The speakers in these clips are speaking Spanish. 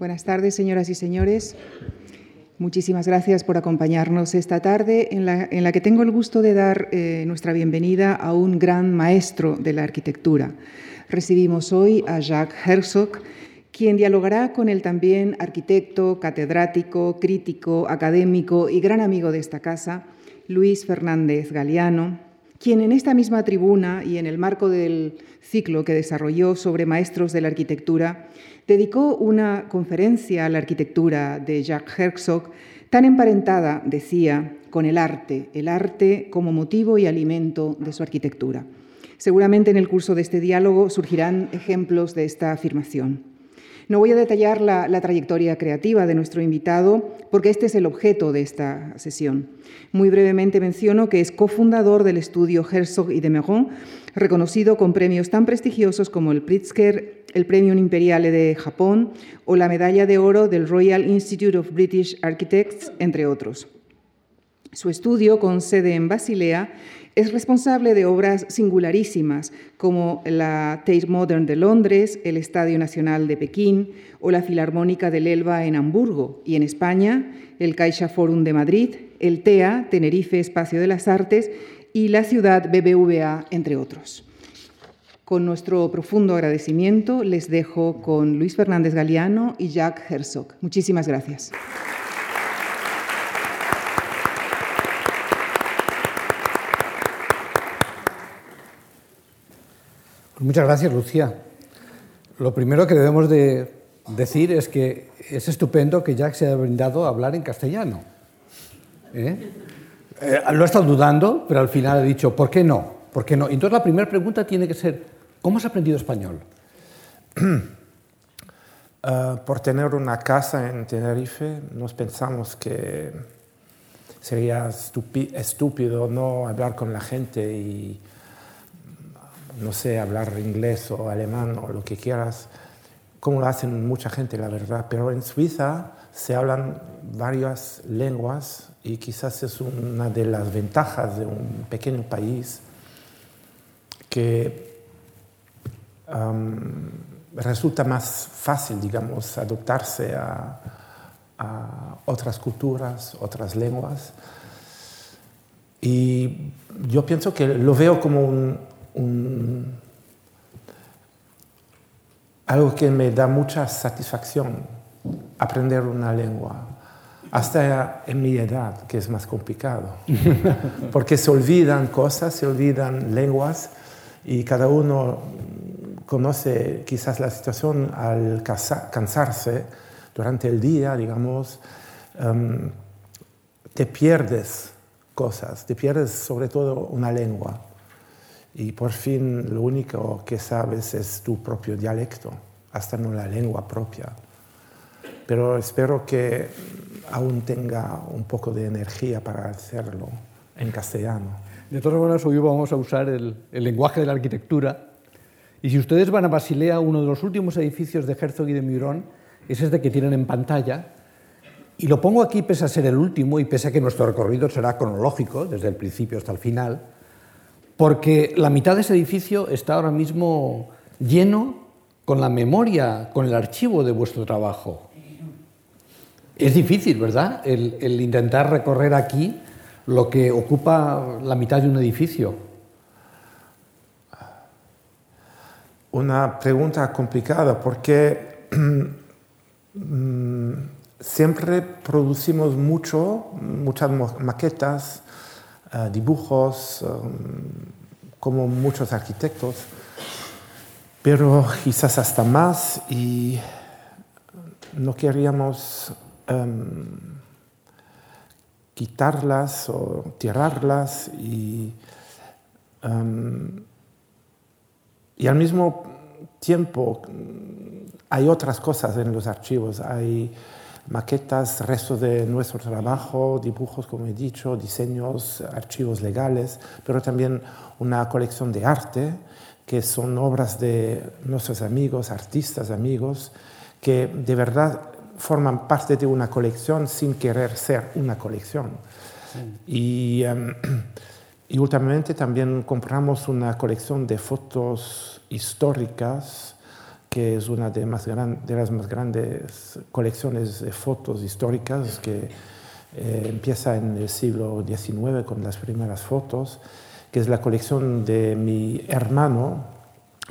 Buenas tardes, señoras y señores. Muchísimas gracias por acompañarnos esta tarde en la, que tengo el gusto de dar eh, nuestra bienvenida a un gran maestro de la arquitectura. Recibimos hoy a Jacques Herzog, quien dialogará con el también arquitecto, catedrático, crítico, académico y gran amigo de esta casa, Luis Fernández Galeano, quien en esta misma tribuna y en el marco del ciclo que desarrolló sobre maestros de la arquitectura, dedicó una conferencia a la arquitectura de Jacques Herzog, tan emparentada, decía, con el arte, el arte como motivo y alimento de su arquitectura. Seguramente en el curso de este diálogo surgirán ejemplos de esta afirmación. No voy a detallar la, trayectoria creativa de nuestro invitado porque este es el objeto de esta sesión. Muy brevemente menciono que es cofundador del estudio Herzog y de Meron, reconocido con premios tan prestigiosos como el Pritzker, el Premio Imperiale de Japón o la Medalla de Oro del Royal Institute of British Architects, entre otros. Su estudio, con sede en Basilea, es responsable de obras singularísimas como la Tate Modern de Londres, el Estadio Nacional de Pekín o la Filarmónica del Elba en Hamburgo y en España el Caixa Forum de Madrid, el TEA, Tenerife Espacio de las Artes y la ciudad BBVA, entre otros. Con nuestro profundo agradecimiento les dejo con Luis Fernández Galeano y Jacques Herzog. Muchísimas gracias. Muchas gracias, Lucía. Lo primero que debemos de decir es que es estupendo que Jack se haya brindado a hablar en castellano. ¿Eh? Eh, lo ha estado dudando, pero al final ha dicho, ¿por qué no? ¿Por qué no? Entonces la primera pregunta tiene que ser, ¿cómo has aprendido español? Eh, por tener una casa en Tenerife, nos pensamos que sería estúpido no hablar con la gente y no sé, hablar inglés o alemán o lo que quieras, como lo hacen mucha gente, la verdad. Pero en Suiza se hablan varias lenguas y quizás es una de las ventajas de un pequeño país que resulta más fácil, digamos, adoptarse a, otras culturas, otras lenguas. Y yo pienso que lo veo como un, algo que me da mucha satisfacción, aprender una lengua, hasta en mi edad, que es más complicado, porque se olvidan cosas, se olvidan lenguas y cada uno conoce quizás la situación al cansarse durante el día, digamos, em, te pierdes cosas, te pierdes sobre todo una lengua y por fin lo único que sabes es tu propio dialecto, hasta no la lengua propia. Pero espero que aún tenga un poco de energía para hacerlo en castellano. De todas maneras, hoy vamos a usar el, lenguaje de la arquitectura. Y si ustedes van a Basilea, uno de los últimos edificios de Herzog y de Murón es este que tienen en pantalla. Y lo pongo aquí pese a ser el último y pese a que nuestro recorrido será cronológico, desde el principio hasta el final porque la mitad de ese edificio está ahora mismo lleno con la memoria, con el archivo de vuestro trabajo. Es difícil, ¿verdad? El, intentar recorrer aquí lo que ocupa la mitad de un edificio. Una pregunta complicada porque mm, siempre producimos mucho, muchas maquetas, eh, dibujos, um, como muchos arquitectos, pero quizás hasta más y no queríamos um, quitarlas o tirarlas y, um, y al mismo tiempo hay otras cosas en los archivos, hay maquetas, restos de nuestro trabajo, dibujos, como he dicho, diseños, archivos legales, pero también una colección de arte, que son obras de nuestros amigos, artistas amigos, que de verdad forman parte de una colección sin querer ser una colección. Y, em, y últimamente también compramos una colección de fotos históricas que es una de, más de las más grandes colecciones de fotos históricas que eh, empieza en el siglo XIX con las primeras fotos, que es la colección de mi hermano,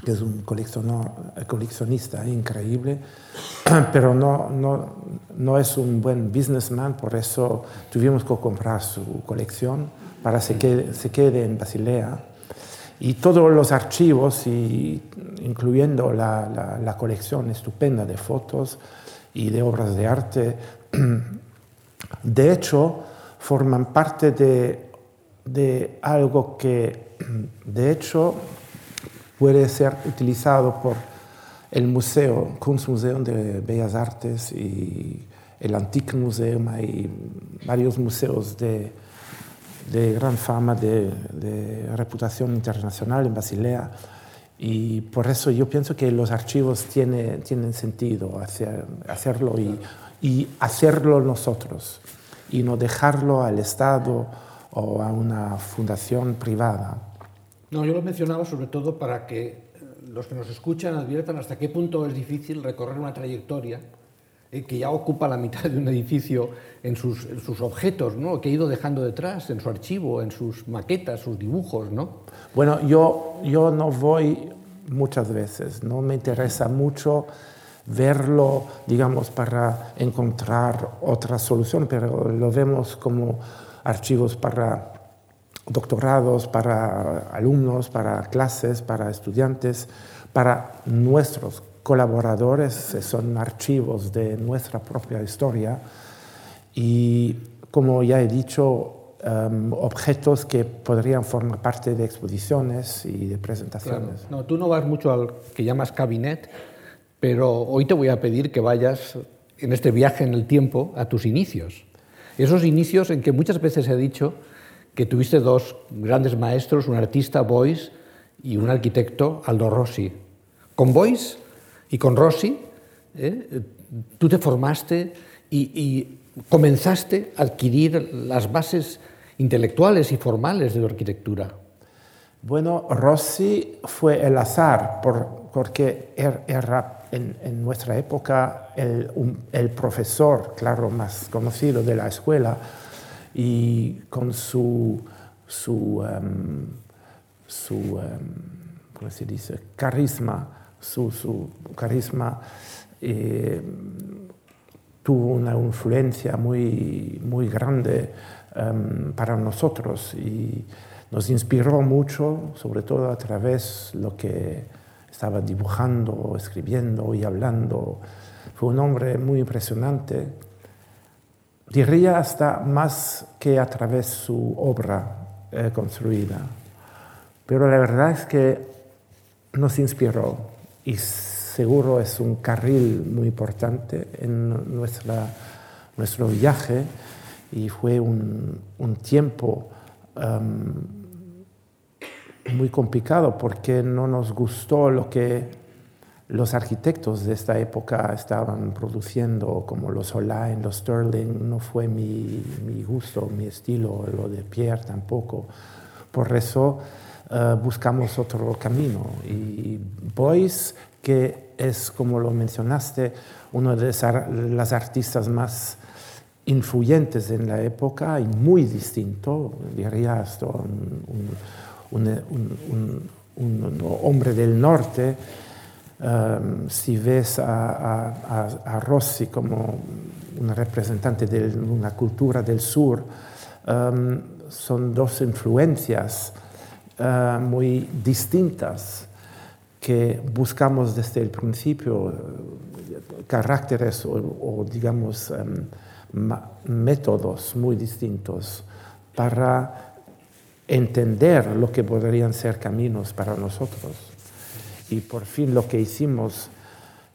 que es un coleccionista increíble, pero no, no, no, es un buen businessman, por eso tuvimos que comprar su colección para que se quede, se quede en Basilea. Y todos los archivos, y, incluyendo la, la, colección estupenda de fotos y de obras de arte, de hecho, forman parte de, de algo que, de hecho, puede ser utilizado por el museo, Kunstmuseum de Bellas Artes y el Antique Museum, hay varios museos de, de gran fama, de, reputación internacional en Basilea, y por eso yo pienso que los archivos tiene, tienen sentido hacer, hacerlo y, y hacerlo nosotros, y no dejarlo al Estado o a una fundación privada. No, yo lo mencionaba sobre todo para que eh, los que nos escuchan adviertan hasta qué punto es difícil recorrer una trayectoria eh, que ya ocupa la mitad de un edificio en sus, objetos, ¿no? que ha ido dejando detrás, en su archivo, en sus maquetas, sus dibujos. ¿no? Bueno, yo, yo no voy muchas veces, no me interesa mucho verlo, digamos, para encontrar otra solución, pero lo vemos como archivos para doctorados para alumnos, para clases, para estudiantes, para nuestros colaboradores, son archivos de nuestra propia historia y, como ya he dicho, em, objetos que podrían formar parte de exposiciones y de presentaciones. No, tú no vas mucho al que llamas cabinet, pero hoy te voy a pedir que vayas en este viaje en el tiempo a tus inicios. Esos inicios en que muchas veces he dicho que tuviste dos grandes maestros, un artista, Boyce, y un arquitecto, Aldo Rossi. Con Boyce y con Rossi, ¿eh? tú te formaste y, comenzaste a adquirir las bases intelectuales y formales de la arquitectura. Bueno, Rossi fue el azar, por, porque er, era en, nuestra época el, profesor, claro, más conocido de la escuela, y con su, su, um, su um, ¿cómo se dice? carisma, su, su carisma eh, tuvo una influencia muy, muy grande um, para nosotros y nos inspiró mucho, sobre todo a través de lo que estaba dibujando, escribiendo y hablando. Fue un hombre muy impresionante diría hasta más que a través de su obra eh, construida. Pero la verdad es que nos inspiró y seguro es un carril muy importante en nuestra, nuestro viaje y fue un, un tiempo um, muy complicado porque no nos gustó lo que los arquitectos de esta época estaban produciendo, como los Olain, los Sterling, no fue mi, mi, gusto, mi estilo, lo de Pierre tampoco. Por eso uh, buscamos otro camino. Y Boyce, que es, como lo mencionaste, uno de las artistas más influyentes en la época y muy distinto, diría un, un, un, un hombre del norte, Um, si ves a, a, a, Rossi como un representante de una cultura del sur, um, son dos influencias uh, muy distintas que buscamos desde el principio, caracteres o, digamos um, métodos muy distintos para entender lo que podrían ser caminos para nosotros. Y por fin lo que hicimos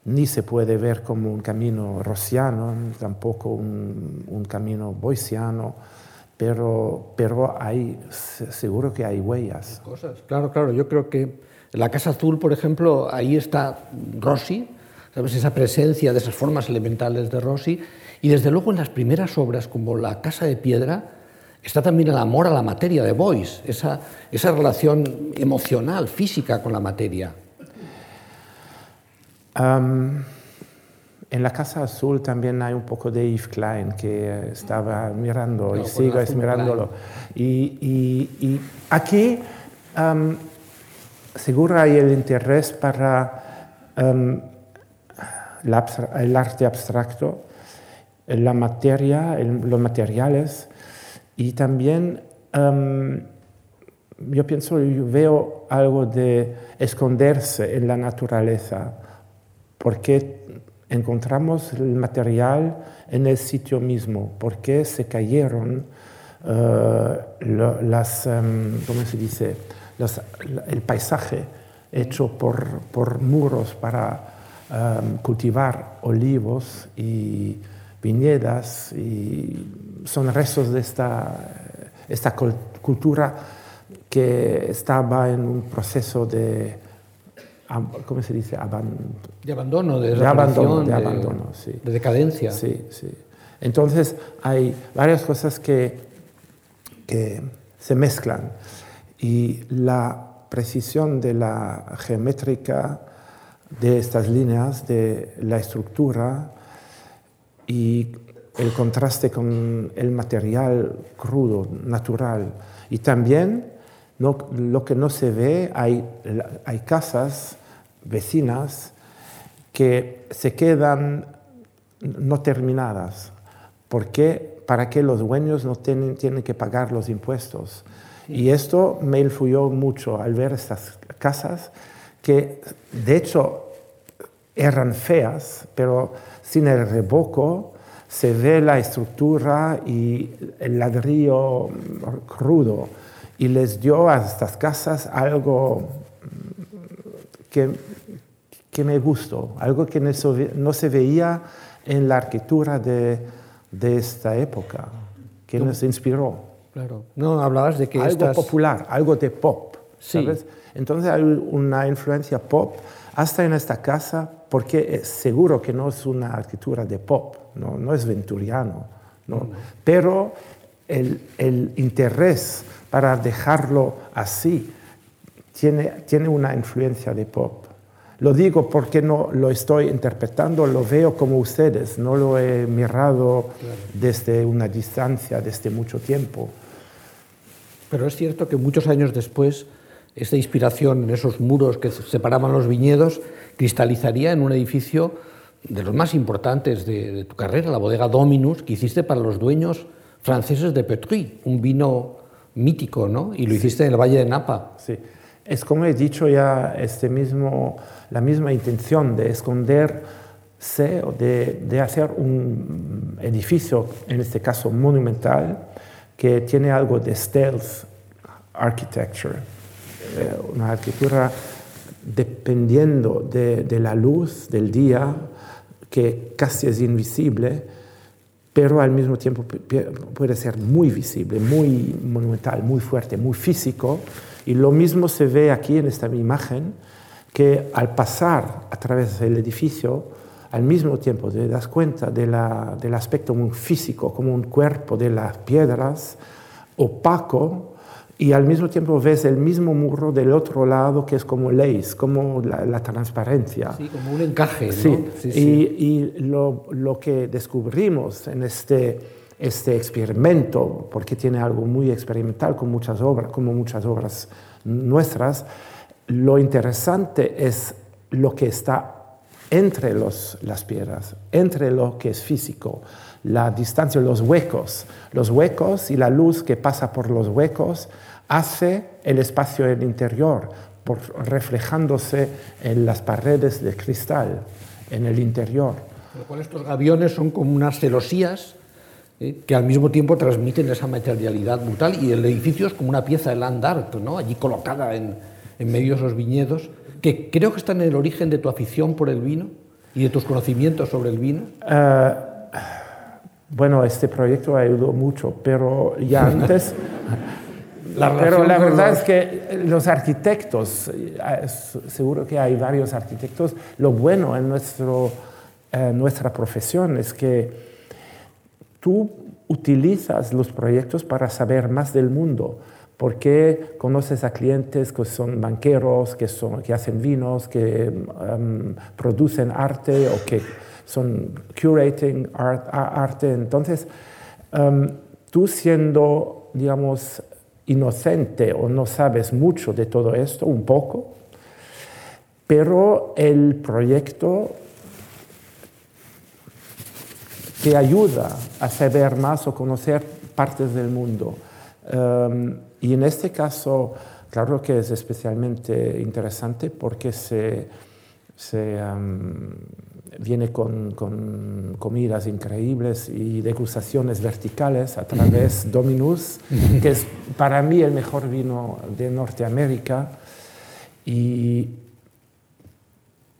ni se puede ver como un camino rosiano, tampoco un, un camino boisiano, pero, pero hay, seguro que hay huellas. Cosas. Claro, claro, yo creo que la Casa Azul, por ejemplo, ahí está Rossi, ¿sabes? esa presencia de esas formas elementales de Rossi, y desde luego en las primeras obras como La Casa de Piedra, está también el amor a la materia de Boyce, esa, esa relación emocional, física con la materia. En la Casa Azul también hay un poco de Yves Klein que estaba mirando Claro, y sigo mirándolo. Y, y- y aquí am, seguro hay el interés para abstra- el arte abstracto, la materia, el- los materiales y también am, yo pienso, yo veo algo de esconderse en la naturaleza, porque encontramos el material en el sitio mismo, porque se cayeron eh, las, em, ¿cómo se dice? El paisaje hecho por, por muros para em, cultivar olivos y viñedas, y son restos de esta, esta cul- cultura que estaba en un proceso de, ¿cómo se dice? Aban- De abandono, de, De abandono, de abandono, sí. de decadencia. Sí, sí. Entonces hay varias cosas que, que se mezclan y la precisión de la geométrica de estas líneas, de la estructura y el contraste con el material crudo, natural. Y también no- lo que no se ve, hay, hay casas vecinas que se quedan no terminadas. ¿Por qué? Para que los dueños no tienen, tienen que pagar los impuestos. Y esto me influyó mucho al ver estas casas que, de hecho, eran feas, pero sin el revoco se ve la estructura y el ladrillo crudo. Y les dio a estas casas algo que, que me gustó, algo que no se veía en la arquitectura de, de esta época, que nos inspiró. Claro. No, hablabas de que algo popular, algo de pop, Sí. ¿sabes? Entonces hay una influencia pop hasta en esta casa, porque es seguro que no es una arquitectura de pop, no, no es venturiano, ¿no? pero el, el interés para dejarlo así tiene, tiene una influencia de pop. Lo digo porque no lo estoy interpretando, lo veo como ustedes, no lo he mirado desde una distancia, desde mucho tiempo. Pero es cierto que muchos años después, esta inspiración en esos muros que separaban los viñedos cristalizaría en un edificio de los más importantes de, de tu carrera, la bodega Dominus, que hiciste para los dueños franceses de Petruy, un vino mítico, ¿no? Y lo hiciste en el Valle de Napa. Sí. Es como he dicho ya, este mismo, la misma intención de esconderse o de, de hacer un edificio, en este caso monumental, que tiene algo de stealth architecture, eh, una arquitectura dependiendo de, de la luz del día, que casi es invisible, pero al mismo tiempo pu- pu- puede ser muy visible, muy monumental, muy fuerte, muy físico. Y lo mismo se ve aquí en esta imagen, que al pasar a través del edificio, al mismo tiempo te das cuenta de la- del aspecto muy físico, como un cuerpo de las piedras, opaco, y al mismo tiempo ves el mismo muro del otro lado que es como lace, como la, la transparencia. Sí, como un encaje, ¿no? Sí, Sí, y, sí. y lo, lo que descubrimos en este, este experimento, porque tiene algo muy experimental con muchas obras, como muchas obras nuestras, lo interesante es lo que está entre los, las piedras, entre lo que es físico, la distancia, los huecos, los huecos y la luz que pasa por los huecos hace el espacio en el interior, por, reflejándose en las paredes de cristal, en el interior. Lo cual estos gaviones son como unas celosías eh, que al mismo tiempo transmiten esa materialidad brutal y el edificio es como una pieza de land art, ¿no? allí colocada en, en medio de esos viñedos, que creo que está en el origen de tu afición por el vino y de tus conocimientos sobre el vino. Eh, bueno, este proyecto ayudó mucho, pero ya antes... La pero la verdad los- es que los arquitectos, eh, seguro que hay varios arquitectos, lo bueno en nuestro, eh, nuestra profesión es que tú utilizas los proyectos para saber más del mundo, porque conoces a clientes que son banqueros, que, son, que hacen vinos, que em, producen arte o que son curating arte. Entonces, em, tú siendo, digamos, inocente o no sabes mucho de todo esto, un poco, pero el proyecto te ayuda a saber más o conocer partes del mundo. Em, y en este caso, claro que es especialmente interesante porque se, em, viene con, comidas increíbles y degustaciones verticales a través de Dominus, que es para mí el mejor vino de Norteamérica. Y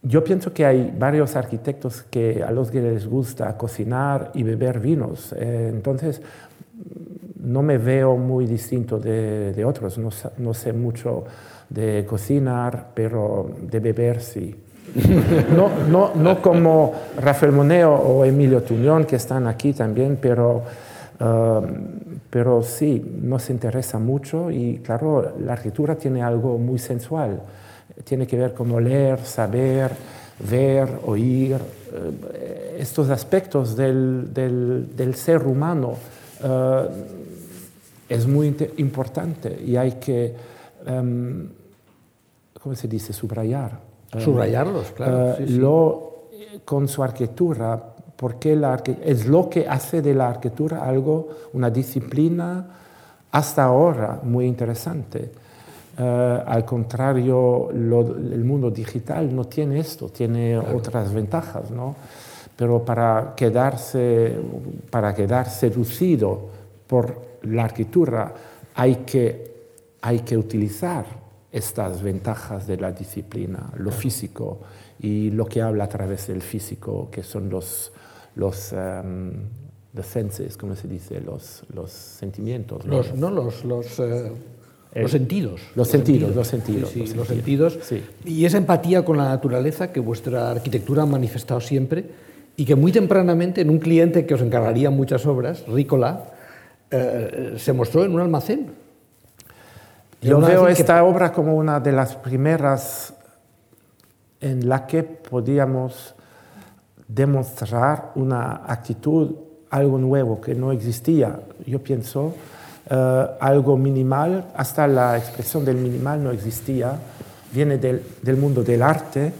yo pienso que hay varios arquitectos que a los que les gusta cocinar y beber vinos. Eh, entonces, no me veo muy distinto de, otros. No, no, sé mucho de cocinar, pero de beber sí. No, no, no como Rafael Moneo o Emilio Tuñón, que están aquí también, pero, um, pero sí, nos interesa mucho y claro, la arquitectura tiene algo muy sensual tiene que ver con oler, saber, ver, oír, eh, estos aspectos del, del, ser humano eh, es muy importante y hay que, um, ¿cómo se dice?, subrayar. Eh, Subrayarlos, claro. Lo, con su arquitectura, porque la, es lo que hace de la arquitectura algo, una disciplina hasta ahora muy interesante. Eh, al contrario, el mundo digital no tiene esto, tiene otras ventajas, ¿no? Pero para quedarse, para quedar seducido por la arquitectura hay que, hay que utilizar estas ventajas de la disciplina, lo físico y lo que habla a través del físico, que son los, los um, senses, ¿cómo se dice? Los, los sentimientos. Los, no, los, los eh, los sentidos. Los, sentidos, los sentidos. los sentidos. Y esa empatía con la naturaleza que vuestra arquitectura ha manifestado siempre y que muy tempranamente en un cliente que os encargaría muchas obras, Rícola, eh, se mostró en un almacén. Yo veo esta obra como una de las primeras en la que podíamos demostrar una actitud, algo nuevo que no existía. Yo pienso algo minimal, hasta la expresión del minimal no existía, viene del, del mundo del arte.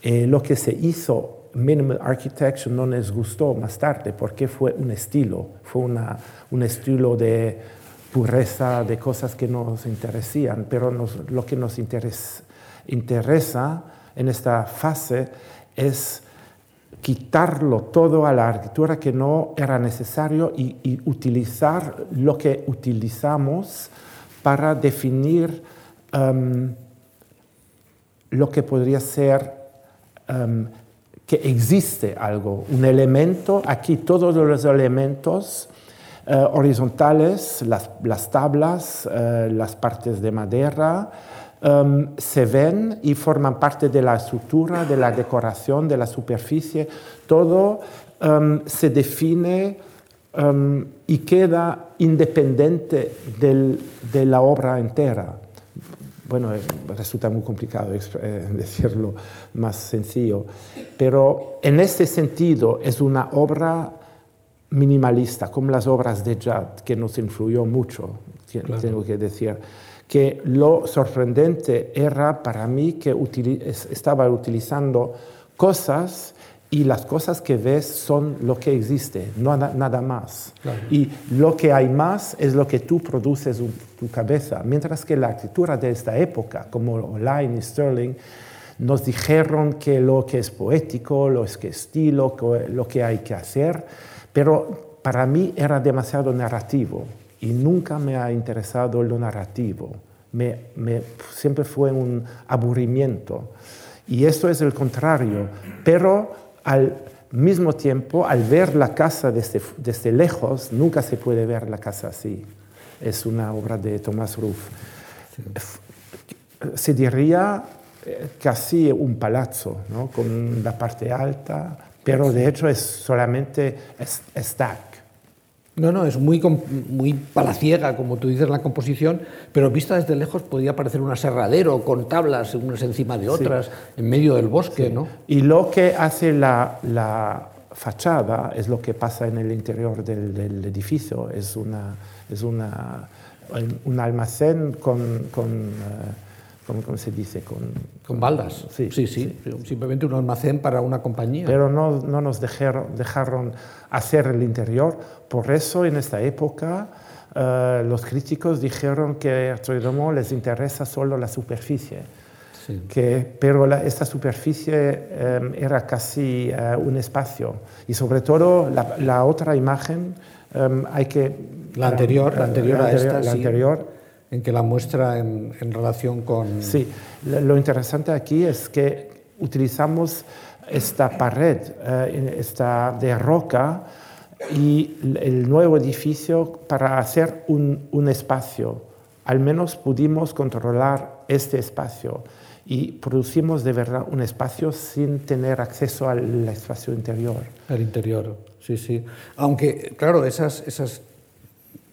Eh, lo que se hizo, minimal architecture, no les gustó más tarde porque fue un estilo, fue una, un estilo de pureza, de cosas que nos interesan, pero lo que nos interesa en esta fase es quitarlo todo a la arquitectura que no era necesario y, utilizar lo que utilizamos para definir um, lo que podría ser um, que existe algo, un elemento, aquí todos los elementos uh, horizontales, las, tablas, uh, las partes de madera, Um, se ven y forman parte de la estructura, de la decoración, de la superficie. Todo um, se define um, y queda independiente de la obra entera. Bueno, eh, resulta muy complicado eh, decirlo más sencillo, pero en ese sentido es una obra minimalista, como las obras de Judd, que nos influyó mucho, tengo que decir que lo sorprendente era para mí que estaba utilizando cosas y las cosas que ves son lo que existe, no nada más. Y lo que hay más es lo que tú produces en tu cabeza, mientras que la arquitectura de esta época, como Line y Sterling, nos dijeron que lo que es poético, lo que es estilo, lo que hay que hacer, pero para mí era demasiado narrativo y nunca me ha interesado lo narrativo. Me, siempre fue un aburrimiento. Y esto es el contrario. Pero al mismo tiempo, al ver la casa desde, desde lejos, nunca se puede ver la casa así. Es una obra de Thomas Ruff. Se diría eh, casi un palazzo, ¿no? con la parte alta, pero de hecho es solamente stack No, no, es muy, muy palaciega, como tú dices, la composición, pero vista desde lejos podría parecer un aserradero con tablas unas encima de otras, en medio del bosque, ¿no? Y lo que hace la, la, fachada es lo que pasa en el interior del, del edificio, es, una, es una, un almacén con... con uh, ¿cómo, se dice? Con, con baldas. Sí, sí, sí, Simplemente un almacén para una compañía. Pero no, no nos dejaron, dejaron, hacer el interior. Por eso en esta época uh, los críticos dijeron que a Troidomo les interesa solo la superficie. Sí. Que, pero la, esta superficie um, era casi uh, un espacio. Y sobre todo la, la otra imagen um, hay que... La anterior, la anterior, la a esta, la sí. anterior en que la muestra en, en, relación con... Sí, lo interesante aquí es que utilizamos esta pared eh, esta de roca y el nuevo edificio para hacer un, un, espacio. Al menos pudimos controlar este espacio y producimos de verdad un espacio sin tener acceso al espacio interior. Al interior, sí, sí. Aunque, claro, esas, esas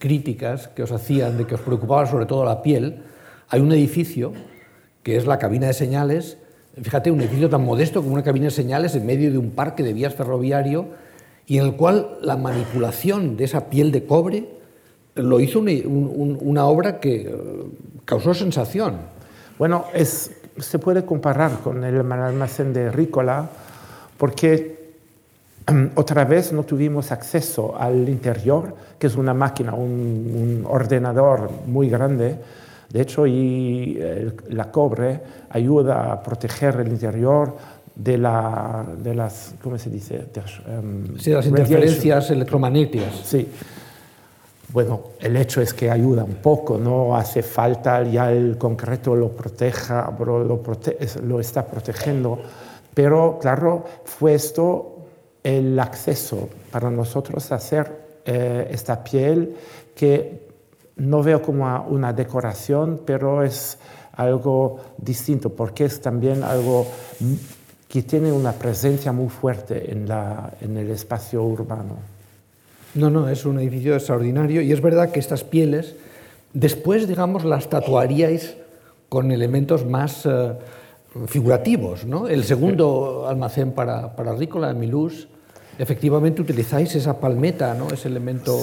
críticas que os hacían de que os preocupaba sobre todo la piel, hay un edificio que es la cabina de señales, fíjate, un edificio tan modesto como una cabina de señales en medio de un parque de vías ferroviario y en el cual la manipulación de esa piel de cobre lo hizo un, un, una obra que causó sensación. Bueno, es, se puede comparar con el almacén de Rícola porque otra vez no tuvimos acceso al interior, que es una máquina, un, un ordenador muy grande. De hecho, y el, la cobre ayuda a proteger el interior de, la, de las, ¿cómo se dice? De, um, sí, las interferencias electromagnéticas. Sí. Bueno, el hecho es que ayuda un poco, no hace falta ya el concreto lo proteja, lo, prote lo está protegiendo, pero claro, fue esto el acceso para nosotros a hacer eh, esta piel que no veo como una decoración, pero es algo distinto, porque es también algo que tiene una presencia muy fuerte en, el espacio urbano. No, no, es un edificio extraordinario y es verdad que estas pieles, después, digamos, las tatuaríais con elementos más uh, figurativos, ¿no? El segundo almacén para, para Rícola, Milús, efectivamente utilizáis esa palmeta, ¿no? ese elemento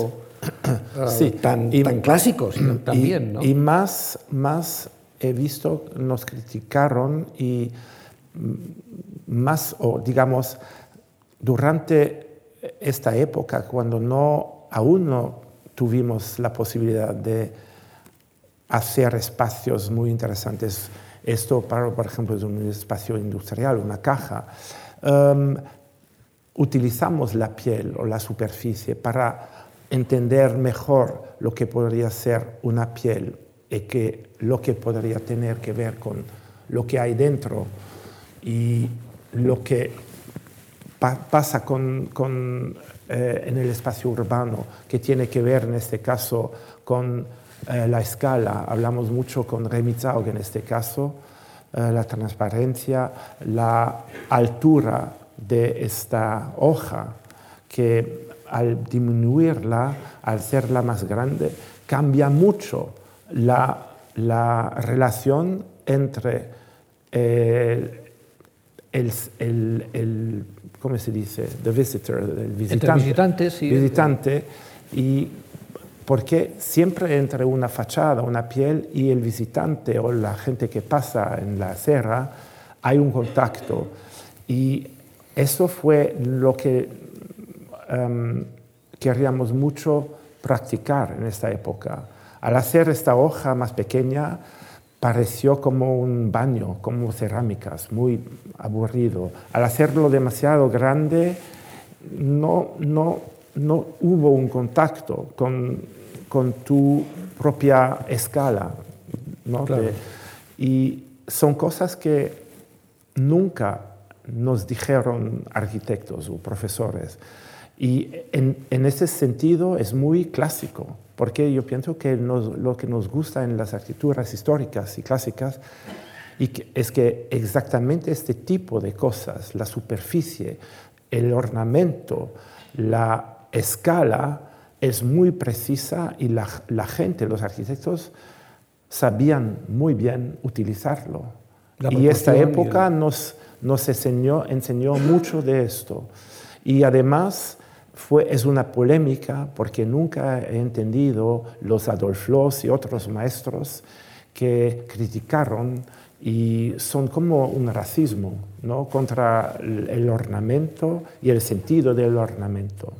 uh, sí. tan, y, tan clásico sino, también. Y, ¿no? y más, más he visto, nos criticaron y más, o digamos, durante esta época, cuando no, aún no tuvimos la posibilidad de hacer espacios muy interesantes, esto, para, por ejemplo, es un espacio industrial, una caja, um, utilizamos la piel o la superficie para entender mejor lo que podría ser una piel y que lo que podría tener que ver con lo que hay dentro y lo que pa pasa con, con, eh, en el espacio urbano, que tiene que ver en este caso con eh, la escala. Hablamos mucho con Remy Zaug en este caso, eh, la transparencia, la altura de esta hoja que al disminuirla, al hacerla más grande, cambia mucho la, la relación entre el, el, el, el, ¿cómo se dice? The visitor, el visitante, visitante, sí. visitante y porque siempre entre una fachada, una piel y el visitante o la gente que pasa en la acera hay un contacto y eso fue lo que um, queríamos mucho practicar en esta época. Al hacer esta hoja más pequeña, pareció como un baño, como cerámicas, muy aburrido. Al hacerlo demasiado grande, no, no, no hubo un contacto con, con tu propia escala. ¿no? Claro. De, y son cosas que nunca nos dijeron arquitectos o profesores. Y en, en, ese sentido es muy clásico, porque yo pienso que nos, lo que nos gusta en las arquitecturas históricas y clásicas y que, es que exactamente este tipo de cosas, la superficie, el ornamento, la escala, es muy precisa y la, la gente, los arquitectos, sabían muy bien utilizarlo. Y esta proporción y época el- nos, nos enseñó, enseñó mucho de esto. Y además fue, es una polémica porque nunca he entendido los Adolf Loos y otros maestros que criticaron y son como un racismo ¿no? contra el el ornamento y el sentido del ornamento.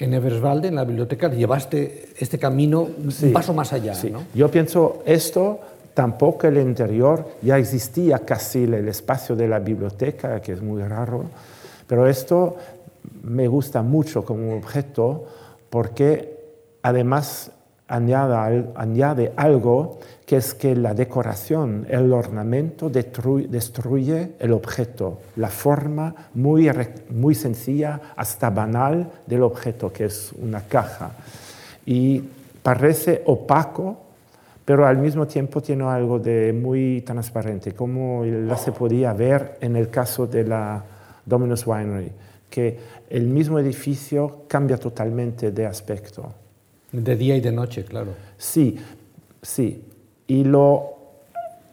En Everswalde, en la biblioteca, llevaste este camino un Sí, paso más allá, sí. ¿no? Yo pienso esto, tampoco el interior, ya existía casi el espacio de la biblioteca, que es muy raro, pero esto me gusta mucho como objeto porque además añade, añade algo que es que la decoración, el ornamento detru- destruye el objeto, la forma muy, muy sencilla hasta banal del objeto, que es una caja. Y parece opaco, pero al mismo tiempo tiene algo de muy transparente, como la se podía ver en el caso de la Dominus Winery, que el mismo edificio cambia totalmente de aspecto. De día y de noche, claro. Sí, sí. Y lo,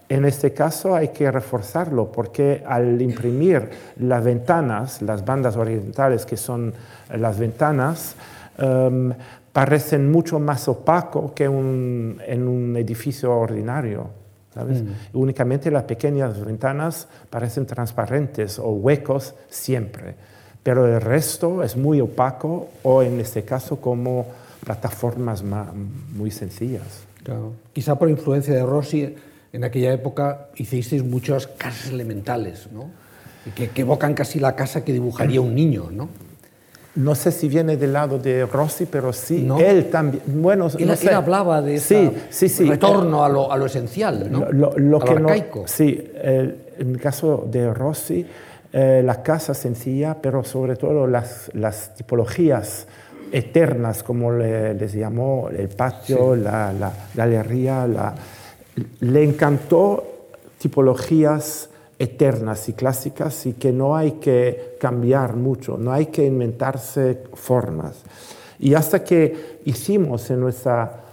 en este caso hay que reforzarlo porque al imprimir las ventanas, las bandas orientales que son las ventanas, em, parecen mucho más opaco que un- en un edificio ordinario. ¿sabes? Únicamente las pequeñas ventanas parecen transparentes o huecos siempre, pero el resto es muy opaco o en este caso como plataformas ma- muy sencillas. Claro. Quizá por influencia de Rossi, en aquella época hicisteis muchas casas elementales, ¿no? Que, que evocan casi la casa que dibujaría un niño, ¿no? No sé si viene del lado de Rossi, pero sí, ¿No? él también. Bueno, Él, no él hablaba de ese sí, sí, sí. retorno a lo, a lo esencial, ¿no? Lo, a que lo no- arcaico. sí, el- en el caso de Rossi, eh, la casa sencilla, pero sobre todo las, las tipologías eternas, como le- les llamó el patio, la, la galería, la- le encantó tipologías eternas y clásicas y que no hay que cambiar mucho, no hay que inventarse formas. Y hasta que hicimos en nuestra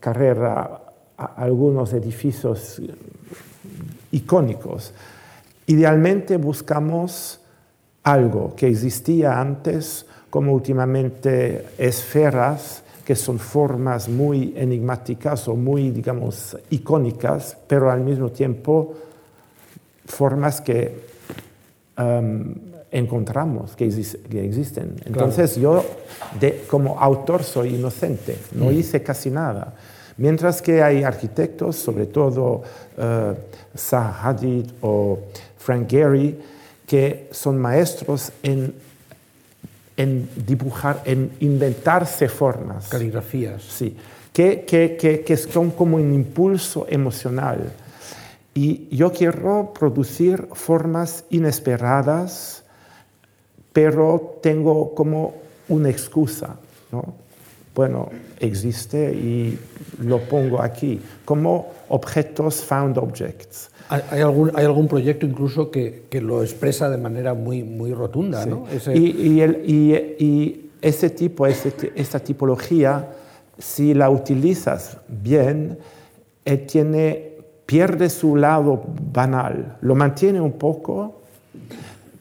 carrera algunos edificios icónicos, idealmente buscamos algo que existía antes, como últimamente esferas, que son formas muy enigmáticas o muy, digamos, icónicas, pero al mismo tiempo formas que um, encontramos, que, exis- que existen. Entonces yo, de- como autor, soy inocente, no hice casi nada. Mientras que hay arquitectos, sobre todo eh, Zaha Hadid o Frank Gehry, que son maestros en, en dibujar, en inventarse formas. Caligrafías. Sí, que, que, que, que son como un impulso emocional. Y yo quiero producir formas inesperadas, pero tengo como una excusa, ¿no? Bueno, existe y lo pongo aquí, como objetos found objects. ¿Hay, algún, hay algún proyecto incluso que, que lo expresa de manera muy, muy rotunda, ¿no? Ese- Y, y el- y- y ese tipo, ese esta tipología, si la utilizas bien, eh, tiene, pierde su lado banal, lo mantiene un poco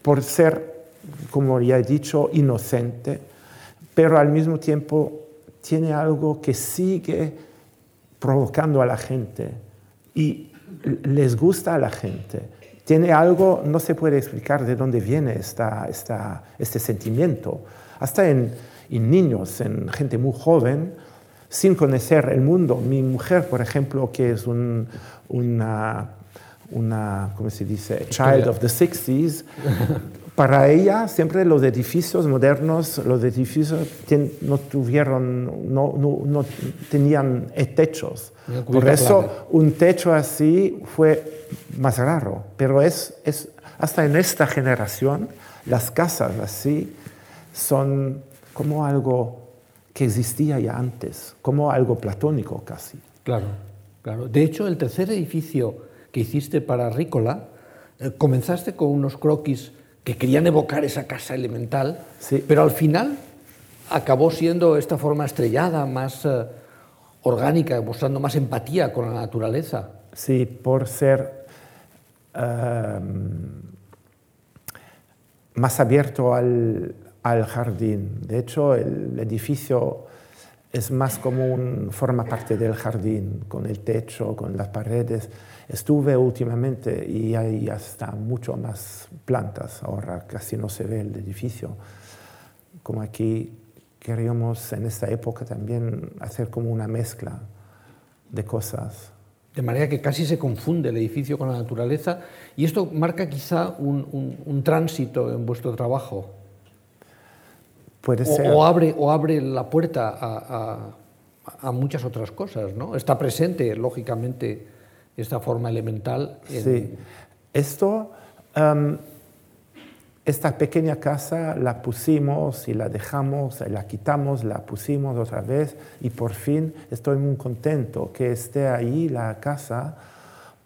por ser, como ya he dicho, inocente, pero al mismo tiempo tiene algo que sigue provocando a la gente y les gusta a la gente. Tiene algo, no se puede explicar de dónde viene esta, esta, este sentimiento. Hasta en, en niños, en gente muy joven, sin conocer el mundo. Mi mujer, por ejemplo, que es un- una, una, ¿cómo se dice? Child of the 60s, para ella siempre los edificios modernos, los edificios no tuvieron, no, no, no tenían eh, techos. Por eso plana. un techo así fue más raro, pero es, es hasta en esta generación las casas así son como algo que existía ya antes, como algo platónico casi. Claro, claro. De hecho, el tercer edificio que hiciste para Rícola, eh, comenzaste con unos croquis que querían evocar esa casa elemental, Sí. pero al final acabó siendo esta forma estrellada, más eh, orgánica, mostrando más empatía con la naturaleza. Sí, por ser em, más abierto al, al, jardín. De hecho, el edificio es más como un, forma parte del jardín, con el techo, con las paredes. Estuve últimamente y hay hasta mucho más plantas, ahora casi no se ve el edificio. Como aquí queríamos en esta época también hacer como una mezcla de cosas. De manera que casi se confunde el edificio con la naturaleza y esto marca quizá un, un, tránsito en vuestro trabajo. Puede o, ser. O abre, o abre la puerta a, a, a, muchas otras cosas, ¿no? Está presente, lógicamente, esta forma elemental. En... Sí. Esto, um, esta pequeña casa la pusimos y la dejamos, la quitamos, la pusimos otra vez y por fin estoy muy contento que esté ahí la casa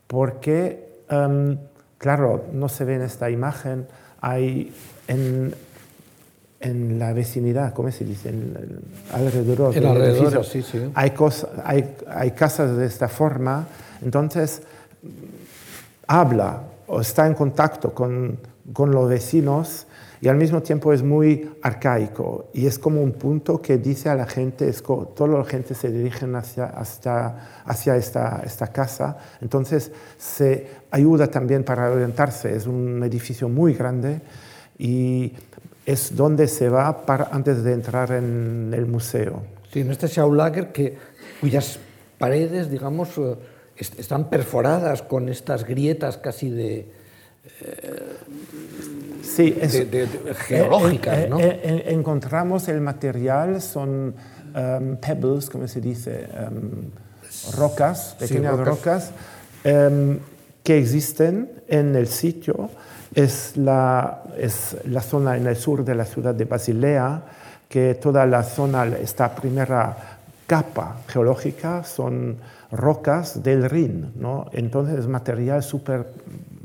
porque, um, claro, no se ve en esta imagen, hay en, en la vecinidad, ¿cómo se dice? En, alrededor. En alrededor, sí, sí. Hay, cosas, hay, hay casas de esta forma, entonces habla o está en contacto con con los vecinos y al mismo tiempo es muy arcaico y es como un punto que dice a la gente, es toda la gente se dirige hacia, hasta, hacia esta, esta casa, entonces se ayuda también para orientarse, es un edificio muy grande y es donde se va para, antes de entrar en el museo. Sí, en este Schaulager que, cuyas paredes, digamos, eh, están perforadas con estas grietas casi de, sí, es, de, de, de, geológicas. Eh, ¿no? eh, eh, encontramos el material, son um, pebbles, como se dice, um, rocas, pequeñas sí, rocas, rocas um, que existen en el sitio. Es la, es la zona en el sur de la ciudad de Basilea, que toda la zona, esta primera capa geológica, son rocas del Rin, ¿no? Entonces es material súper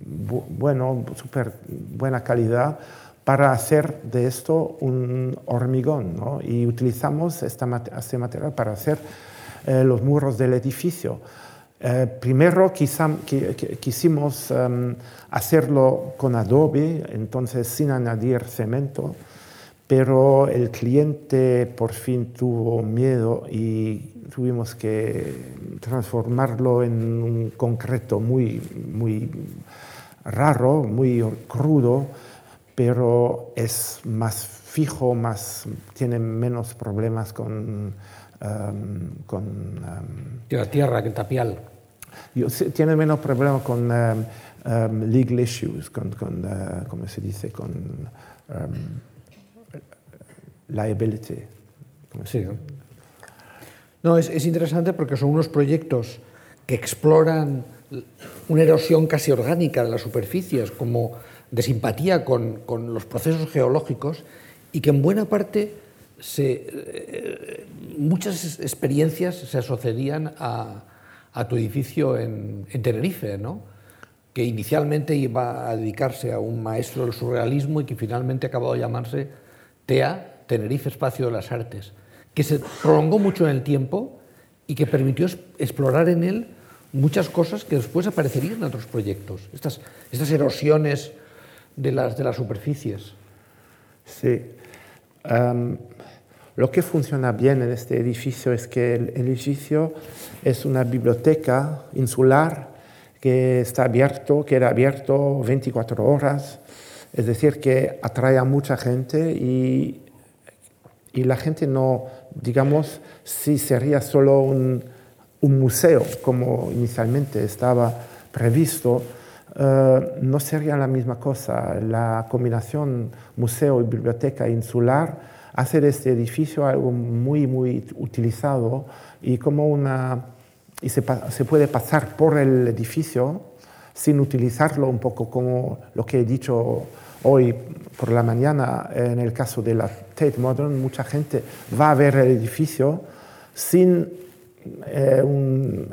bueno, súper buena calidad para hacer de esto un hormigón. ¿no? Y utilizamos este material para hacer eh, los muros del edificio. Eh, primero quisimos um, hacerlo con adobe, entonces sin añadir cemento, pero el cliente por fin tuvo miedo y tuvimos que transformarlo en un concreto muy, muy raro, muy crudo, pero es más fijo, más, tiene menos problemas con... Um, con um, la tierra que el tapial. Tiene menos problemas con um, legal issues, con, con uh, ¿cómo se dice? Con liability. Sí. No, es, es interesante porque son unos proyectos que exploran una erosión casi orgánica de las superficies, como de simpatía con, con los procesos geológicos, y que en buena parte se, eh, muchas experiencias se asociarían a, a tu edificio en, en Tenerife, ¿no? que inicialmente iba a dedicarse a un maestro del surrealismo y que finalmente acabado de llamarse TEA, Tenerife Espacio de las Artes, que se prolongó mucho en el tiempo y que permitió explorar en él muchas cosas que después aparecerían en otros proyectos, estas, erosiones de las, superficies. Sí. Lo que funciona bien en este edificio es que el edificio es una biblioteca insular que está abierto, queda abierto 24 horas, es decir, que atrae a mucha gente y, y la gente no, digamos, si sería solo un, museo, como inicialmente estaba previsto, eh, no sería la misma cosa. La combinación museo y biblioteca insular hace de este edificio algo muy, muy utilizado y como una... y se, se puede pasar por el edificio sin utilizarlo un poco como lo que he dicho hoy por la mañana en el caso de la Tate Modern, mucha gente va a ver el edificio sin eh, un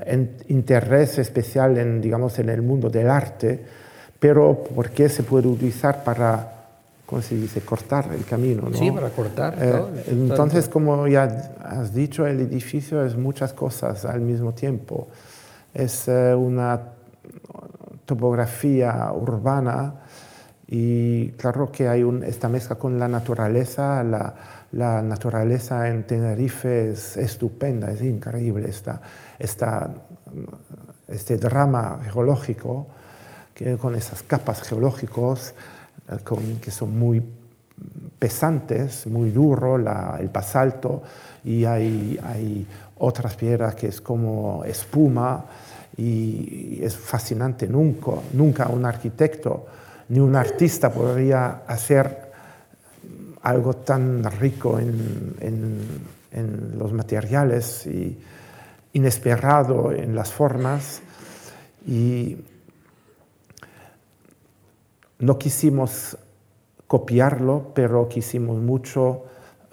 interés especial en, digamos, en el mundo del arte, pero porque se puede utilizar para ¿cómo se dice? Cortar el camino, ¿no? Sí, para cortar. Eh, entonces, como ya has dicho, el edificio es muchas cosas al mismo tiempo. Es eh, una topografía urbana y claro que hay un, esta mezcla con la naturaleza. La, la naturaleza en Tenerife es estupenda, es increíble. Esta, esta, este drama geológico que, con esas capas geológicas que son muy pesantes, muy duro, el basalto, y hay, hay, otras piedras que es como espuma, y es fascinante. Nunca, nunca un arquitecto ni un artista podría hacer algo tan rico en, en los materiales y inesperado en las formas. Y no quisimos copiarlo, pero quisimos mucho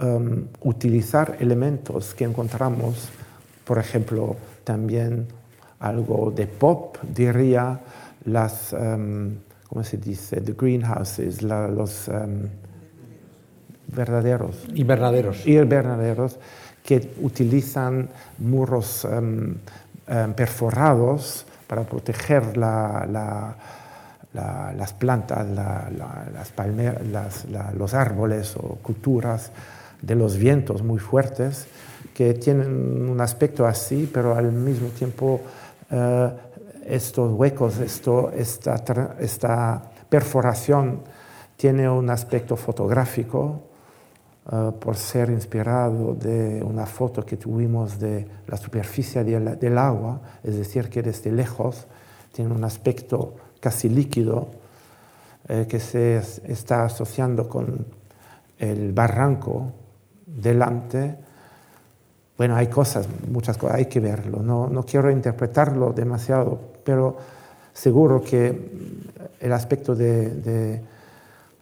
um, utilizar elementos que encontramos, por ejemplo, también algo de pop, diría, las, um, ¿cómo se dice? The greenhouses, los um, verdaderos. Invernaderos. Invernaderos que utilizan muros perforados para proteger la las plantas, las palmeras, los árboles o culturas de los vientos muy fuertes que tienen un aspecto así, pero al mismo tiempo eh, estos huecos, esto, esta, esta, perforación tiene un aspecto fotográfico eh, por ser inspirado de una foto que tuvimos de la superficie del agua, es decir, que desde lejos tiene un aspecto casi líquido eh, que se está asociando con el barranco delante. Bueno, hay cosas, muchas cosas, hay que verlo. No, no quiero interpretarlo demasiado, pero seguro que el aspecto de,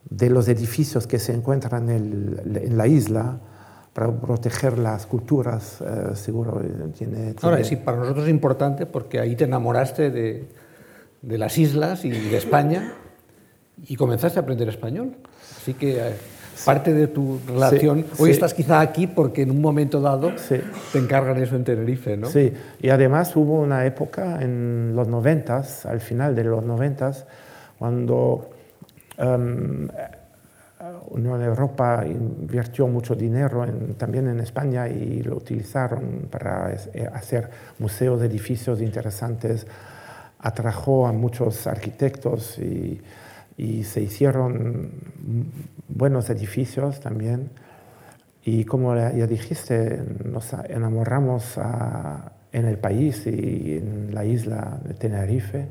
de, los edificios que se encuentran en, la isla, para proteger las culturas, eh, seguro tiene, tiene, Ahora, sí, para nosotros es importante porque ahí te enamoraste de, de las islas y de España y comenzaste a aprender español. Así que eh, parte de tu relación, hoy estás quizá aquí porque en un momento dado te encargan eso en Tenerife, ¿no? Sí, y además hubo una época en los noventas, al final de los noventas, cuando um, Unión Europa invirtió mucho dinero también en España y lo utilizaron para eh, hacer museos, edificios interesantes atrajo a muchos arquitectos y, se hicieron buenos edificios también. Y como ya dijiste, nos enamoramos en el país y en la isla de Tenerife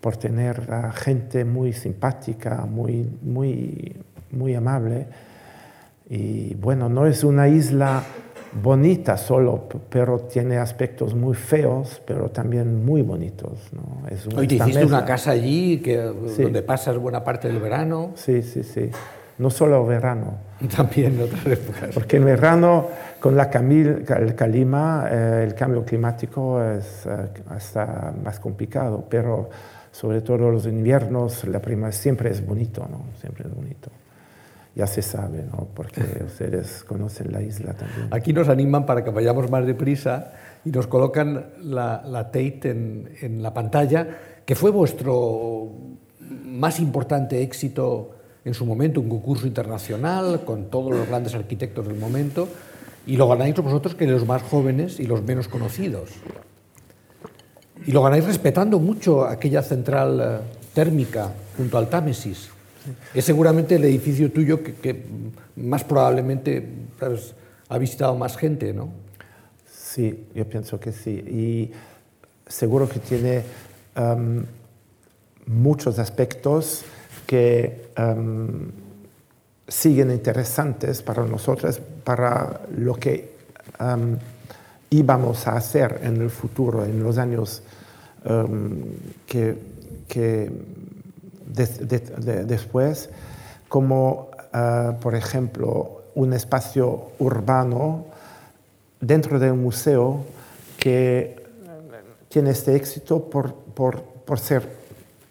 por tener gente muy simpática, muy, muy, muy amable. Y bueno, no es una isla bonita solo, pero tiene aspectos muy feos, pero también muy bonitos. ¿no? Es Hoy te hiciste una casa allí que, donde pasas buena parte del verano. Sí, sí, sí. No solo verano. También en otras épocas. Porque en verano, con la camil, el calima, eh, el cambio climático es eh, hasta más complicado, pero sobre todo los inviernos, la prima siempre es bonito, ¿no? Siempre es bonito ya se sabe, ¿no? porque ustedes conocen la isla también. Aquí nos animan para que vayamos más deprisa y nos colocan la, la Tate en, en, la pantalla, que fue vuestro más importante éxito en su momento, un concurso internacional con todos los grandes arquitectos del momento, y lo ganáis vosotros que los más jóvenes y los menos conocidos. Y lo ganáis respetando mucho aquella central eh, térmica junto al Támesis. Es seguramente el edificio tuyo que, más probablemente ha visitado más gente, ¿no? Sí, yo pienso que sí. Y seguro que tiene muchos aspectos que siguen interesantes para nosotros, para lo que íbamos a hacer en el futuro, en los años que, que después, como ah, por ejemplo un espacio urbano dentro de un museo que tiene este éxito por, por, por ser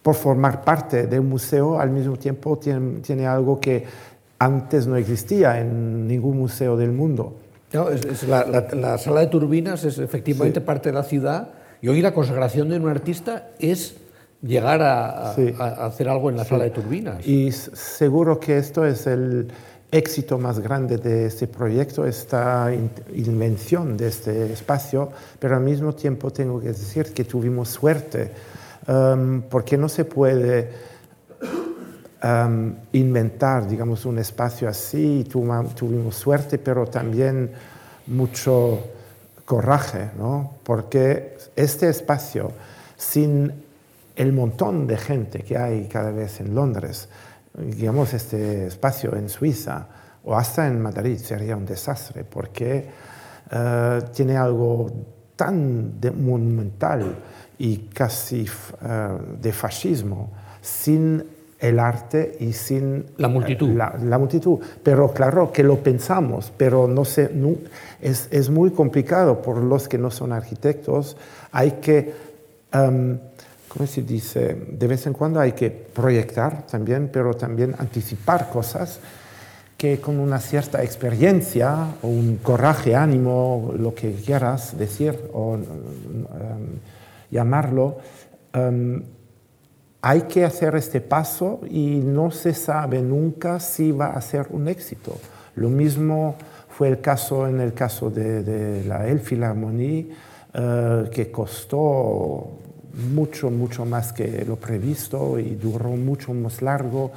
por formar parte de un museo, al mismo tiempo tiene, tiene algo que antes no existía en ningún museo del mundo. No, es, la, sala de turbinas es efectivamente parte de la ciudad y hoy la consagración de un artista es llegar a, hacer algo en la sala de turbinas. Y seguro que esto es el éxito más grande de este proyecto, esta invención de este espacio, pero al mismo tiempo tengo que decir que tuvimos suerte, um, porque no se puede um, inventar, digamos, un espacio así, tuvimos suerte, pero también mucho coraje, ¿no? porque este espacio, sin el montón de gente que hay cada vez en Londres, digamos este espacio en Suiza o hasta en Madrid sería un desastre porque eh, tiene algo tan monumental y casi eh, de fascismo sin el arte y sin la multitud. la, multitud. Pero claro que lo pensamos, pero no, sé, es, es, muy complicado por los que no son arquitectos. Hay que em, ¿cómo se dice? De vez en cuando hay que proyectar también, pero también anticipar cosas que con una cierta experiencia o un coraje, ánimo, lo que quieras decir o um, llamarlo, um, hay que hacer este paso y no se sabe nunca si va a ser un éxito. Lo mismo fue el caso en el caso de, la El Philharmonie, uh, que costó mucho, mucho más que lo previsto y duró mucho más largo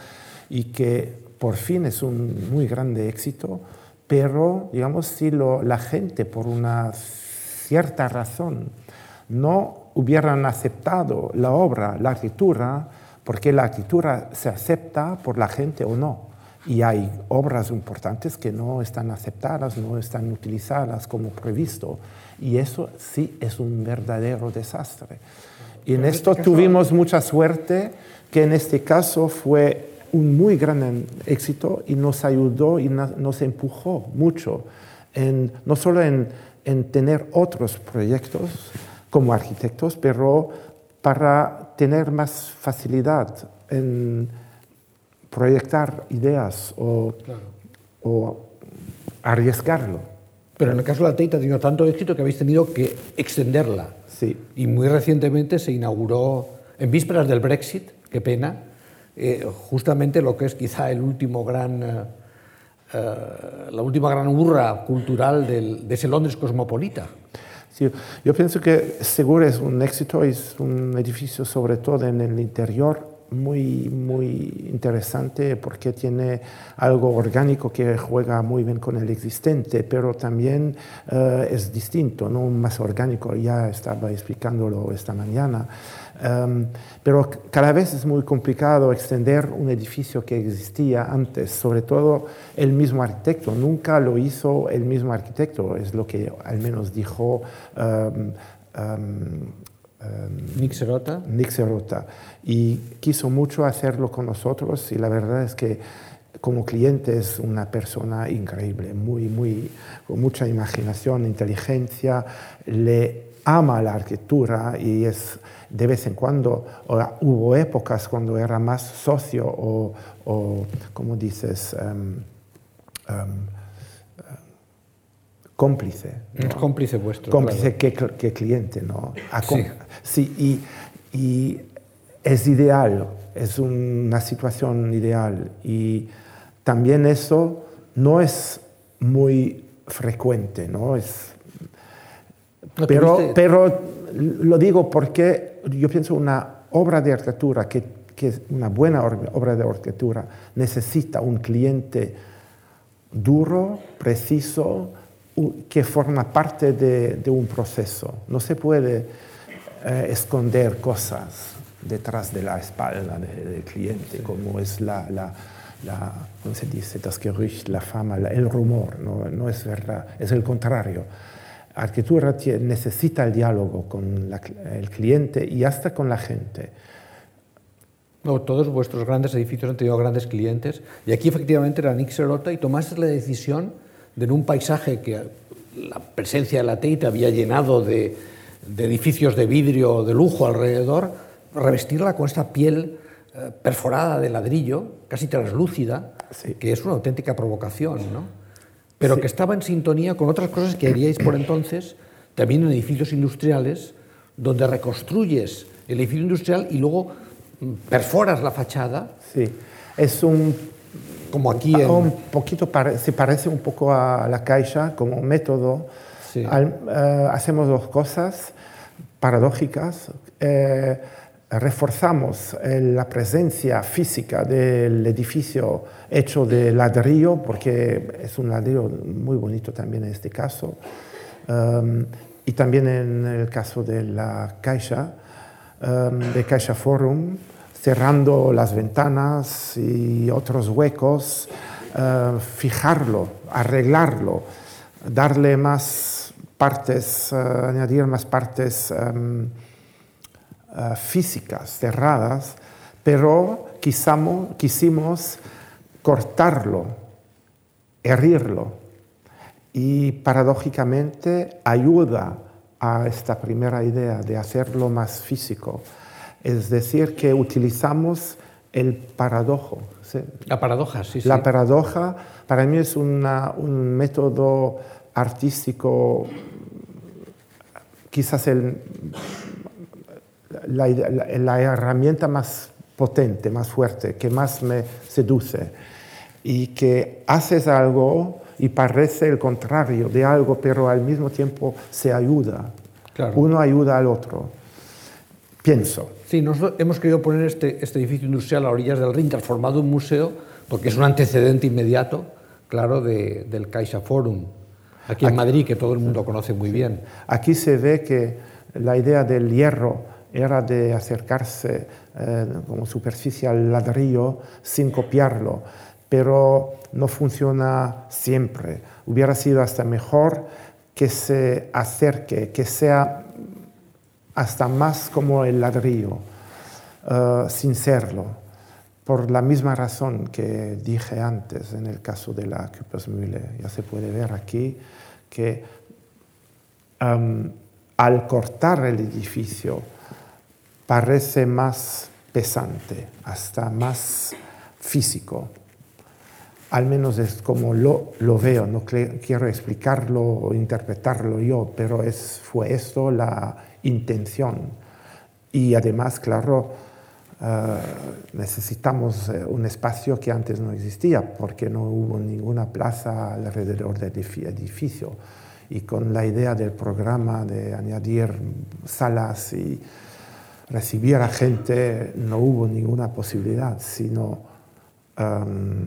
y que por fin es un muy grande éxito, pero digamos si la gente por una cierta razón no hubieran aceptado la obra, la arquitectura, porque la arquitectura se acepta por la gente o no. Y hay obras importantes que no están aceptadas, no están utilizadas como previsto. Y eso sí es un verdadero desastre. Y en esto tuvimos mucha suerte, que en este caso fue un muy gran éxito y nos ayudó y nos empujó mucho, en, no solo en, en tener otros proyectos como arquitectos, pero para tener más facilidad en proyectar ideas o, o arriesgarlo. Pero en el caso de la Tate ha tenido tanto éxito que habéis tenido que extenderla. Y muy recientemente se inauguró, en vísperas del Brexit, qué pena, eh, justamente lo que es quizá el último gran, eh, eh, la última gran hurra cultural del, de ese Londres cosmopolita. Sí, yo pienso que seguro es un éxito, es un edificio sobre todo en el interior muy, muy interesante porque tiene algo orgánico que juega muy bien con el existente, pero también eh, es distinto, ¿no? más orgánico, ya estaba explicándolo esta mañana. Um, pero cada vez es muy complicado extender un edificio que existía antes, sobre todo el mismo arquitecto. Nunca lo hizo el mismo arquitecto, es lo que al menos dijo um, um, Em, Nick Serota. Nick Serota. Y quiso mucho hacerlo con nosotros y la verdad es que como cliente es una persona increíble, muy, muy, con mucha imaginación, inteligencia, le ama la arquitectura y es de vez en cuando, hubo épocas cuando era más socio o, o como dices, um, cómplice. Cómplice vuestro. Cómplice que, cliente, ¿no? sí. y, es ideal, es una situación ideal. Y también eso no es muy frecuente, ¿no? Es, pero, pero lo digo porque yo pienso una obra de arquitectura, que, que una buena obra de arquitectura, necesita un cliente duro, preciso, que forma parte de, un proceso. No se puede eh, esconder cosas detrás de la espalda del cliente, como es la, la, la, ¿cómo se dice? Das Gerücht, la fama, el rumor, no, no, es verdad, es el contrario. Arquitectura necesita el diálogo con el cliente y hasta con la gente. No, todos vuestros grandes edificios han tenido grandes clientes y aquí efectivamente era Nick Serota y tomaste la decisión de un paisaje que la presencia de la Tate había llenado de, edificios de vidrio de lujo alrededor, revestirla con esta piel eh, perforada de ladrillo, casi translúcida, Sí. que es una auténtica provocación, ¿no? Pero que estaba en sintonía con otras cosas que haríais por entonces, también en edificios industriales, donde reconstruyes el edificio industrial y luego mm, perforas la fachada, Sí, es un, como aquí en... un poquito, pare- se parece un poco a la caixa como método. Sí. Al- eh, hacemos dos cosas paradójicas. Eh, reforzamos eh, la presencia física del edificio hecho de ladrillo, porque es un ladrillo muy bonito también en este caso. Um, y también en el caso de la Caixa, um, de Caixa Forum, cerrando las ventanas y otros huecos, uh, fijarlo, arreglarlo, darle más partes, uh, añadir más partes um, uh, físicas cerradas, pero quisimos cortarlo, herirlo, y paradójicamente ayuda a esta primera idea de hacerlo más físico. Es decir, que utilizamos el paradojo. ¿sí? La paradoja, sí, sí. La paradoja para mí es una- un método artístico, quizás el- la, ide- la- la herramienta más potente, más fuerte, que más me seduce. Y que haces algo y parece el contrario de algo, pero al mismo tiempo se ayuda. Claro. Uno ayuda al otro. Pienso. Sí, nosotros hemos querido poner este, este edificio industrial a orillas del Rin, transformado en museo, porque es un antecedente inmediato, claro, de- del Caixa Forum, aquí en Madrid, que todo el mundo conoce muy bien. Aquí se ve que la idea del hierro era de acercarse eh, como superficie al ladrillo sin copiarlo, pero no funciona siempre. Hubiera sido hasta mejor que se acerque, que sea hasta más como el ladrillo, eh, sin serlo, por la misma razón que dije antes en el caso de la Küppersmühle. Ya se puede ver aquí que Am, al cortar el edificio parece más pesante, hasta más físico. Al menos es como lo, veo, no quiero explicarlo o interpretarlo yo, pero es, fue esto la intención. Y además, claro, eh, necesitamos eh, un espacio que antes no existía, porque no hubo ninguna plaza alrededor del edifi- edificio. Y con la idea del programa de añadir salas y recibir a gente, no hubo ninguna posibilidad, sino em,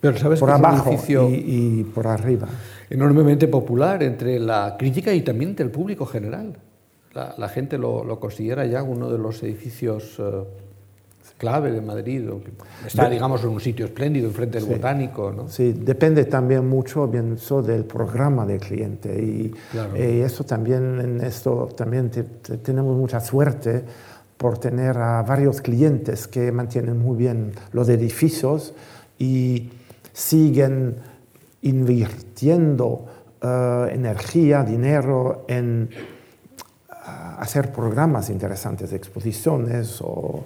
Pero sabes por que es un abajo y, y por arriba. enormemente popular entre la crítica y también entre el público general. La, la gente lo, lo considera ya uno de los edificios eh, clave de Madrid. Está, digamos, en un sitio espléndido, enfrente del botánico. ¿no? Sí, depende también mucho, pienso, del programa del cliente y, Claro. eh, eso también, en esto también te- te- tenemos mucha suerte por tener a varios clientes que mantienen muy bien los edificios y siguen invirtiendo eh, energía, dinero en hacer programas interesantes, exposiciones o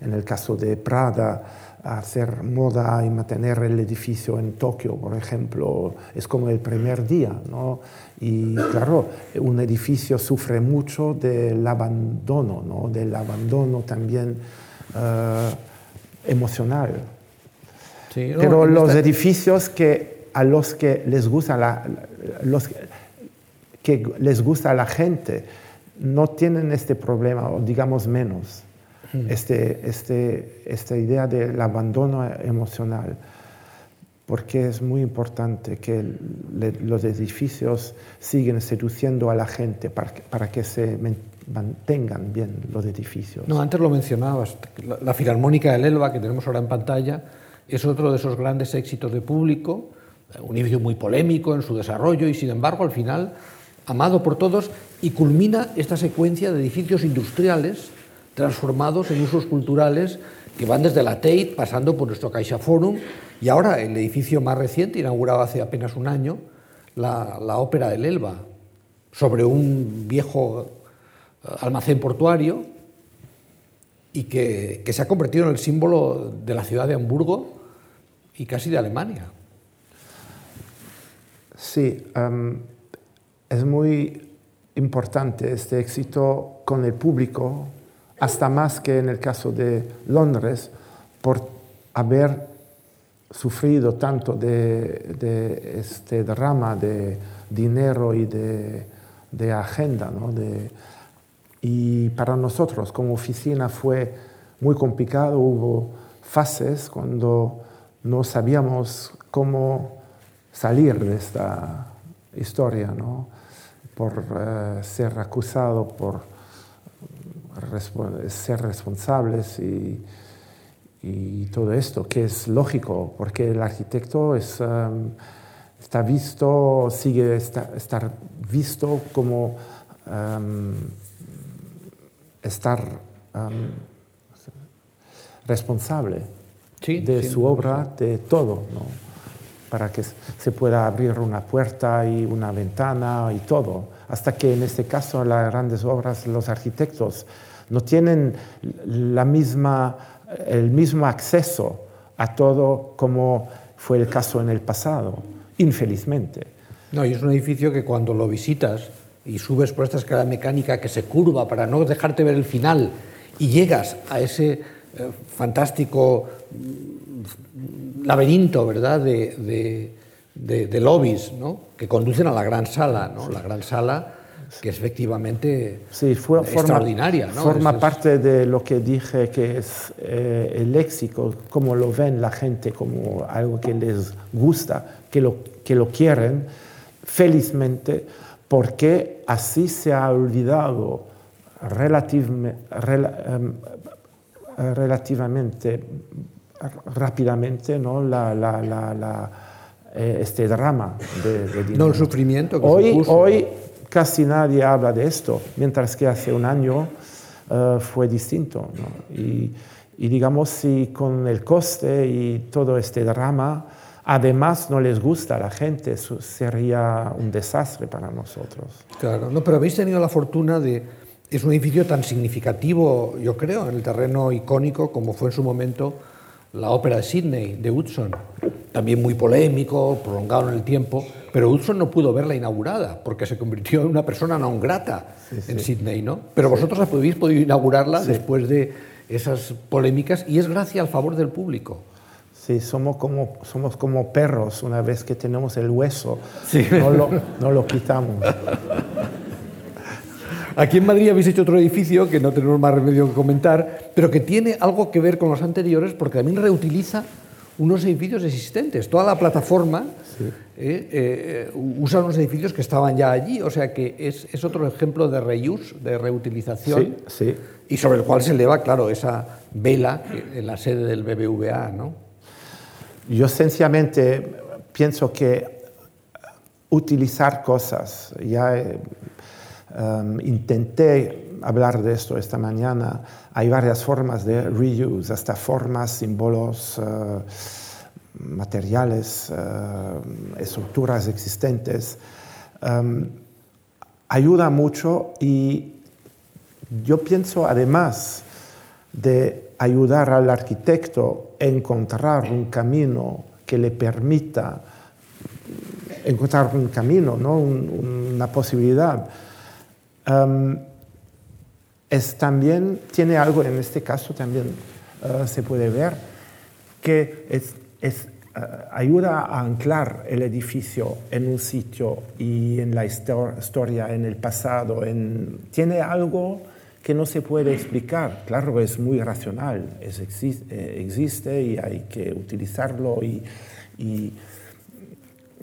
en el caso de Prada, hacer moda y mantener el edificio en Tokio, por ejemplo, es como el primer día, ¿no? Y claro, un edificio sufre mucho del abandono, ¿no? Del abandono también eh, emocional. Sí, no, Pero los edificios que a los que les gusta la, los que les gusta a la gente no tienen este problema, o digamos menos, este, este, esta idea del abandono emocional, porque es muy importante que le- los edificios siguen seduciendo a la gente para que, para que se mantengan bien los edificios. No, antes lo mencionabas. La, la Filarmónica del Elba, que tenemos ahora en pantalla, es otro de esos grandes éxitos de público, un edificio muy polémico en su desarrollo y, sin embargo, al final, amado por todos, y culmina esta secuencia de edificios industriales transformados en usos culturales que van desde la Tate, pasando por nuestro Caixa Forum, y ahora el edificio más reciente, inaugurado hace apenas un año, la, la Ópera del Elba, sobre un viejo eh, almacén portuario, y que, que se ha convertido en el símbolo de la ciudad de Hamburgo y casi de Alemania. Sí, um, es muy importante este éxito con el público, hasta más que en el caso de Londres, por haber sufrido tanto de, este drama de dinero y de, agenda. ¿no? Y para nosotros como oficina fue muy complicado, hubo fases cuando no sabíamos cómo salir de esta historia, ¿no? Por eh, ser acusado, por ser responsables y, y, todo esto, que es lógico, porque el arquitecto es, um, está visto, sigue estar visto como um, estar um, responsable sí, de sí, su obra, de todo. ¿no? Para que se pueda abrir una puerta y una ventana y todo. Hasta que en este caso las grandes obras, los arquitectos no tienen la misma, el mismo acceso a todo como fue el caso en el pasado, infelizmente. No, y es un edificio que cuando lo visitas y subes por esta escala mecánica que se curva para no dejarte ver el final y llegas a ese eh, fantástico laberinto, ¿verdad?, de, de, de, de lobbies, ¿no?, que conducen a la gran sala, ¿no?, la gran sala que efectivamente sí, fue, extraordinaria. Forma, ¿no? forma es, parte de lo que dije que es eh, el léxico, como lo ven la gente, como algo que les gusta, que lo, que lo quieren, felizmente, porque así se ha olvidado relativ, rel, um, relativamente rápidamente ¿no? la, la, la, eh, este drama de, de No el sufrimiento que hoy, supuso. hoy casi nadie habla de esto, mientras que hace un año uh, fue distinto. ¿no? Y, y, digamos, si con el coste y todo este drama, además no les gusta a la gente, sería un desastre para nosotros. Claro, no, pero habéis tenido la fortuna de... Es un edificio tan significativo, yo creo, en el terreno icónico como fue en su momento la ópera de Sydney, de Hudson, también muy polémico, prolongado en el tiempo, pero Hudson no pudo verla inaugurada porque se convirtió en una persona no grata sí, sí. en Sydney, ¿no? Pero vosotros habéis podido inaugurarla sí. después de esas polémicas y es gracias al favor del público. Sí, somos como, somos como perros, una vez que tenemos el hueso, no lo, no lo quitamos. Aquí en Madrid habéis hecho otro edificio que no tenemos más remedio que comentar, pero que tiene algo que ver con los anteriores porque también reutiliza unos edificios existentes. Toda la plataforma sí. eh, eh, usa unos edificios que estaban ya allí, o sea que es, es otro ejemplo de reuse, de reutilización, sí, sí. y sobre el cual se eleva, claro, esa vela en la sede del BBVA. ¿no? Yo sencillamente pienso que utilizar cosas, ya Um, intenté hablar de esto esta mañana. Hay varias formas de reuse, hasta formas, símbolos, uh, materiales, uh, estructuras existentes. Um, ayuda mucho y yo pienso además de ayudar al arquitecto a encontrar un camino que le permita encontrar un camino, ¿no? un, una posibilidad Es también, tiene algo, en este caso también uh, se puede ver, que es, uh, ayuda a anclar el edificio en un sitio y en la historia, en el pasado, en, tiene algo que no se puede explicar. Claro, es muy racional, es, existe, existe, y hay que utilizarlo y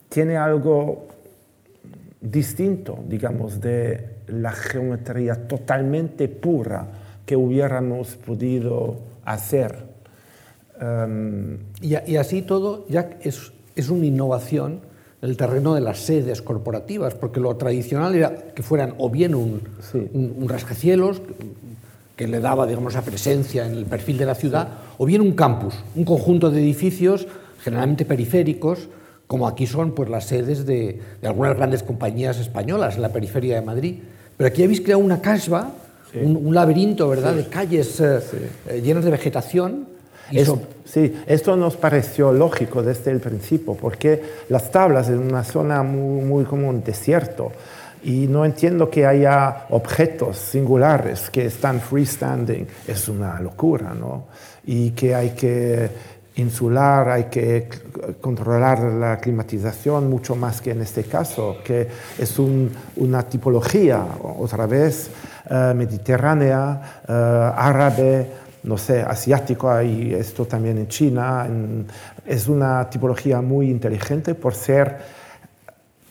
tiene algo distinto, digamos, de la geometría totalmente pura que hubiéramos podido hacer. Um, y, y, así todo ya es, es una innovación en el terreno de las sedes corporativas, porque lo tradicional era que fueran o bien un, sí. un, un rascacielos que le daba digamos, esa presencia en el perfil de la ciudad, sí. o bien un campus, un conjunto de edificios generalmente periféricos, como aquí son pues, las sedes de, de algunas grandes compañías españolas en la periferia de Madrid. Pero aquí habéis creado una casba un, laberinto, ¿verdad?, de calles eh, llenas de vegetación. sí, esto nos pareció lógico desde el principio, porque las tablas en una zona muy, muy como un desierto, y no entiendo que haya objetos singulares que están freestanding, es una locura, ¿no? Y que hay que insular, hay que controlar la climatización mucho más que en este caso, que es una tipología, otra vez, eh, mediterránea, eh, árabe, no sé, asiático, hay esto también en China. es una tipología muy inteligente por ser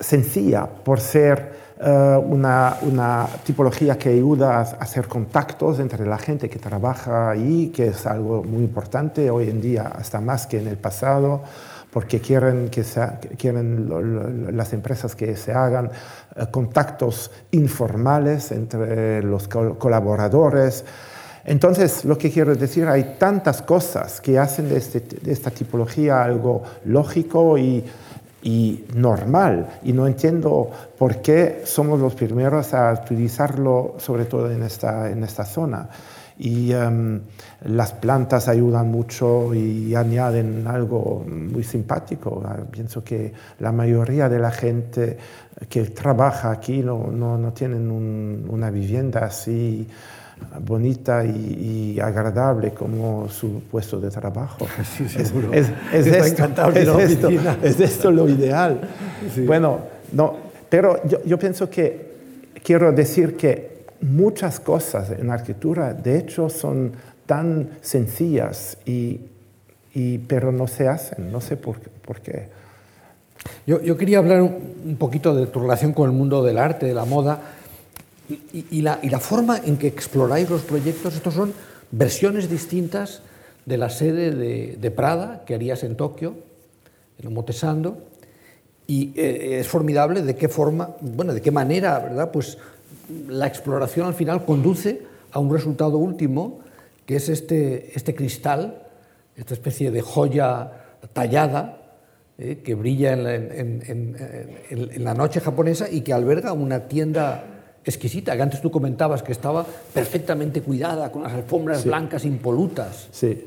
sencilla, por ser una, una, tipología que ayuda a hacer contactos entre la gente que trabaja ahí, que es algo muy importante hoy en día, hasta más que en el pasado, porque quieren, que quieren las empresas que se hagan eh, contactos informales entre los colaboradores. Entonces, lo que quiero decir, hay tantas cosas que hacen de, este, de esta tipología algo lógico y y normal. Y no entiendo por qué somos los primeros a utilizarlo, sobre todo en esta, en esta zona. Y em, las plantas ayudan mucho y añaden algo muy simpático. Ah, pienso que la mayoría de la gente que trabaja aquí no, no, no tienen una vivienda así bonita y, agradable como su puesto de trabajo. Sí, seguro. Es, es, es, esto, es, esto, lo ideal. Bueno, no, pero yo, yo, pienso que quiero decir que muchas cosas en arquitectura, de hecho, son tan sencillas, y, y pero no se hacen, no sé por, por qué. Yo, yo, quería hablar un poquito de tu relación con el mundo del arte, de la moda y, la, forma en que exploráis los proyectos, estos son versiones distintas de la sede de, Prada que harías en Tokio, en Motesando, y eh, es formidable de qué forma, bueno, de qué manera, ¿verdad? Pues la exploración al final conduce a un resultado último, que es este, este cristal, esta especie de joya tallada, eh, que brilla en la noche japonesa y que alberga una tienda exquisita, que antes tú comentabas que estaba perfectamente cuidada, con las alfombras blancas impolutas. Sí,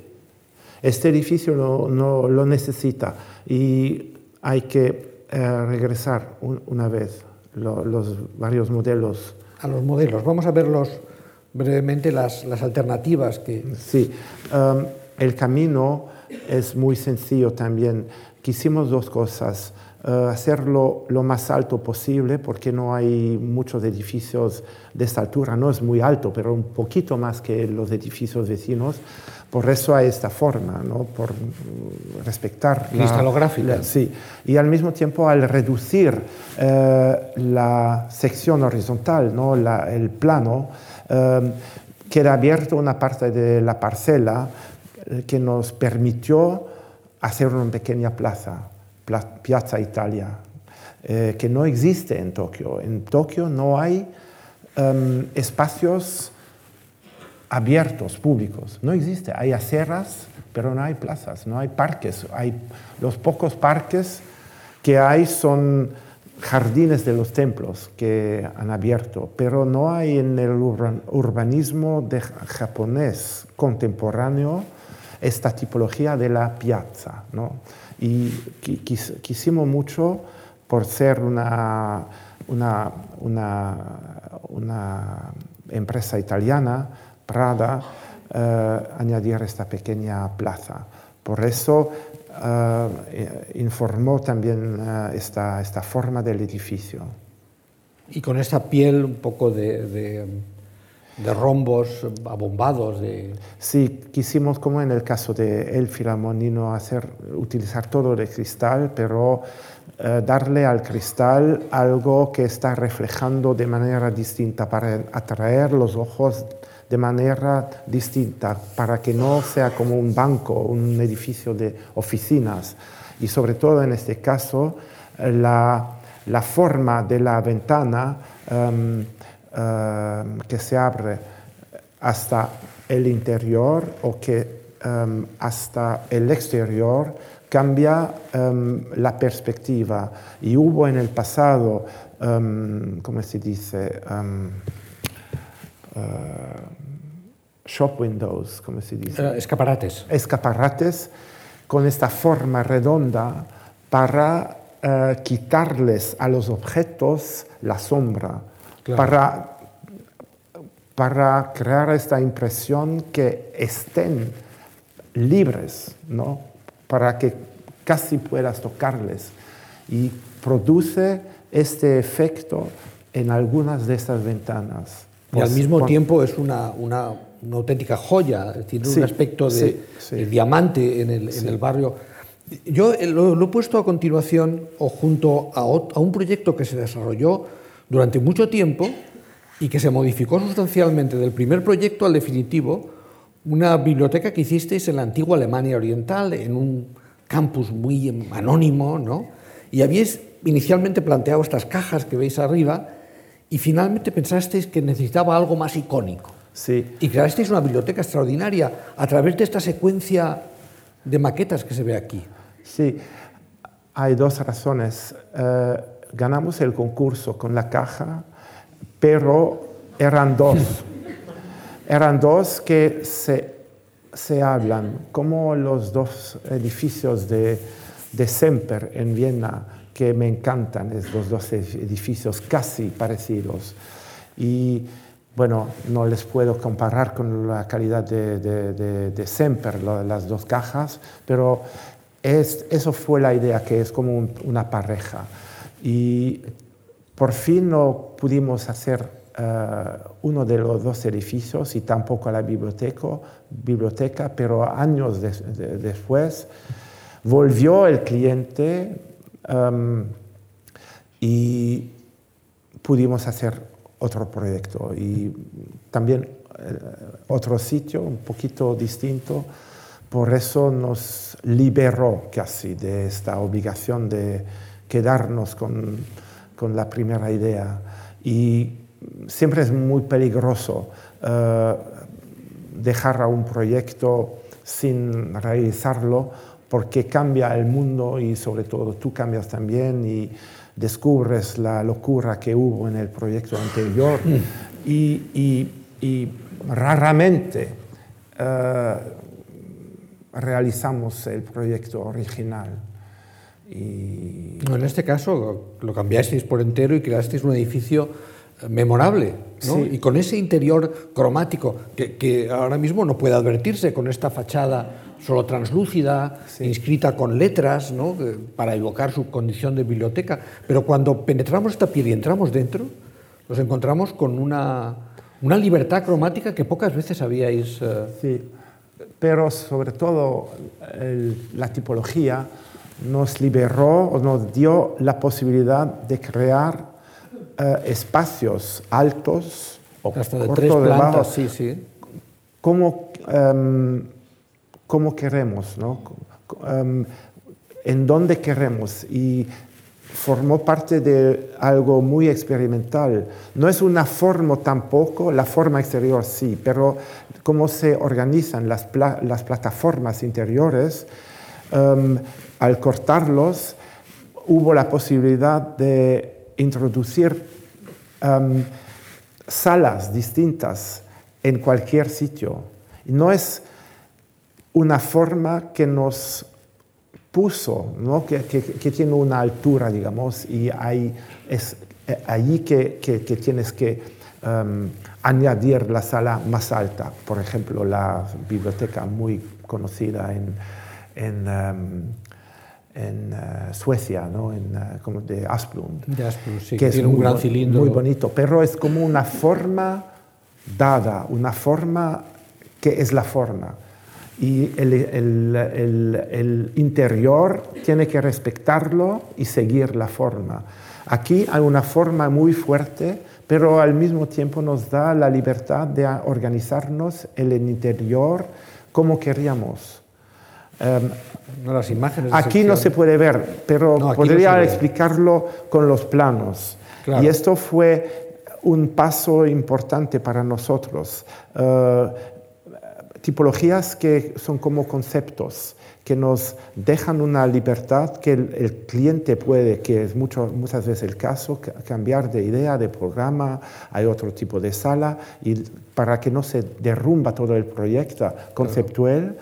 este edificio no, no, lo necesita y hay que eh, regresar una vez los varios modelos. A los modelos, vamos a verlos brevemente las, las alternativas que... Sí, um, el camino es muy sencillo también. Quisimos dos cosas. Eh, hacerlo lo más alto posible, porque no hay muchos edificios de esta altura, no es muy alto, pero un poquito más que los edificios vecinos. Por eso hay esta forma, ¿no? por respetar cristalográfica. sí, y al mismo tiempo al reducir eh, la sección horizontal, ¿no? el plano, eh, queda abierto una parte de la parcela que nos permitió hacer una pequeña plaza Piazza Italia, eh, que no existe en Tokio. En Tokio no hay em, espacios abiertos, públicos. No existe. Hay aceras, pero no hay plazas, no hay parques. Hay, los pocos parques que hay son jardines de los templos que han abierto, pero no hay en el urbanismo de japonés contemporáneo esta tipología de la piazza. ¿no? Y quisimos mucho por ser una, una, una, empresa italiana, Prada, eh, añadir esta pequeña plaza. Por eso eh, informó también eh, esta, esta forma del edificio. Y con esta piel un poco de de rombos abombados. De... Sí, quisimos, como en el caso de El Filamonino, hacer, utilizar todo de cristal, pero eh, darle al cristal algo que está reflejando de manera distinta para atraer los ojos de manera distinta, para que no sea como un banco, un edificio de oficinas. Y sobre todo en este caso, la, la forma de la ventana em, Em, que se abre hasta el interior o que em, hasta el exterior cambia em, la perspectiva. Y hubo en el pasado, ¿cómo se dice? shop windows, como se dice. Eh, escaparates. Escaparates con esta forma redonda para eh, quitarles a los objetos la sombra, Claro. para, para crear esta impresión que estén libres, ¿no? para que casi puedas tocarles. Y produce este efecto en algunas de estas ventanas. Y al Pues, mismo tiempo es una, una, una auténtica joya, tiene Sí, un aspecto de, sí, sí. de diamante en el, en el barrio. Yo eh, lo, lo he puesto a continuación o junto a, a un proyecto que se desarrolló durante mucho tiempo y que se modificó sustancialmente del primer proyecto al definitivo, una biblioteca que hicisteis en la antigua Alemania Oriental, en un campus muy anónimo, ¿no? Y habíais inicialmente planteado estas cajas que veis arriba y finalmente pensasteis que necesitaba algo más icónico. Sí, Y creasteis una biblioteca extraordinaria a través de esta secuencia de maquetas que se ve aquí. Sí, hay dos razones. Eh, ganamos el concurso con la caja, pero eran dos. eran dos que se, se hablan, como los dos edificios de, de Semper en Viena, que me encantan, es los dos edificios casi parecidos. Y bueno, no les puedo comparar con la calidad de, de, de, de Semper, las dos cajas, pero es, eso fue la idea, que es como un- una pareja. Y por fin no pudimos hacer eh, uno de los dos edificios y tampoco la biblioteca, biblioteca pero años des- de- después volvió el cliente em, y pudimos hacer otro proyecto y también eh, otro sitio un poquito distinto. Por eso nos liberó casi de esta obligación de quedarnos con, con la primera idea. Y siempre es muy peligroso eh, dejar a un proyecto sin realizarlo porque cambia el mundo y sobre todo tú cambias también y descubres la locura que hubo en el proyecto anterior y, raramente eh, realizamos el proyecto original. Y No, en este caso lo cambiasteis por entero y creasteis un edificio eh, memorable, ¿no? Sí. y con ese interior cromático que, que ahora mismo no puede advertirse con esta fachada solo translúcida, Sí. inscrita con letras, ¿no? para evocar su condición de biblioteca. Pero cuando penetramos esta piel y entramos dentro, nos encontramos con una, una libertad cromática que pocas veces habíais... eh, Sí, pero sobre todo el- la tipología nos liberó o nos dio la posibilidad de crear eh, espacios altos o hasta de cortos tres de plantas, sí, sí. como, como queremos, ¿no? Em, en dónde queremos. Y formó parte de algo muy experimental. No es una forma tampoco, la forma exterior sí, pero cómo se organizan las, pla- las plataformas interiores, em, al cortarlos hubo la posibilidad de introducir em, salas distintas en cualquier sitio. No es una forma que nos puso, ¿no? que, que- tiene una altura, digamos, y hay, es eh, allí que, que- que tienes que em, añadir la sala más alta. Por ejemplo, la biblioteca muy conocida en, en, em, en, eh, Suecia, ¿no? en, eh, como de Asplund Ya, pues, sí, que es tiene un muy gran cilindro. Muy bonito, pero es como una forma dada, una forma que es la forma. Y el, el- el- el interior tiene que respetarlo y seguir la forma. Aquí hay una forma muy fuerte, pero al mismo tiempo nos da la libertad de organizarnos en el interior como queríamos. Em, No, las imágenes de Aquí no se puede ver, pero No, aquí no podría explicarlo con los planos. Claro. Y esto fue un paso importante para nosotros. Eh, tipologías que son como conceptos, que nos dejan una libertad que el, cliente puede, que es mucho, muchas veces el caso, cambiar de idea, de programa, hay otro tipo de sala, y para que no se derrumba todo el proyecto conceptual,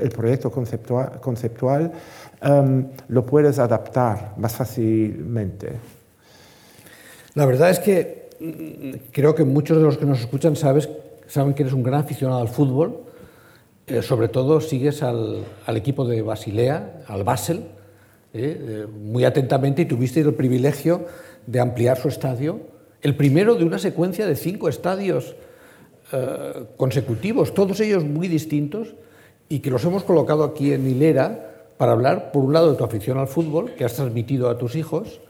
el proyecto conceptual, conceptual em, lo puedes adaptar más fácilmente. La verdad es que mm, creo que muchos de los que nos escuchan sabes, saben que eres un gran aficionado al fútbol eh, sobre todo sigues al, equipo de Basilea, al Basel, eh, eh, muy atentamente y tuviste el privilegio de ampliar su estadio, el primero de una secuencia de cinco estadios consecutivos, todos ellos muy distintos, y que los hemos colocado aquí en hilera para hablar, por un lado, de tu afición al fútbol, que has transmitido a tus hijos,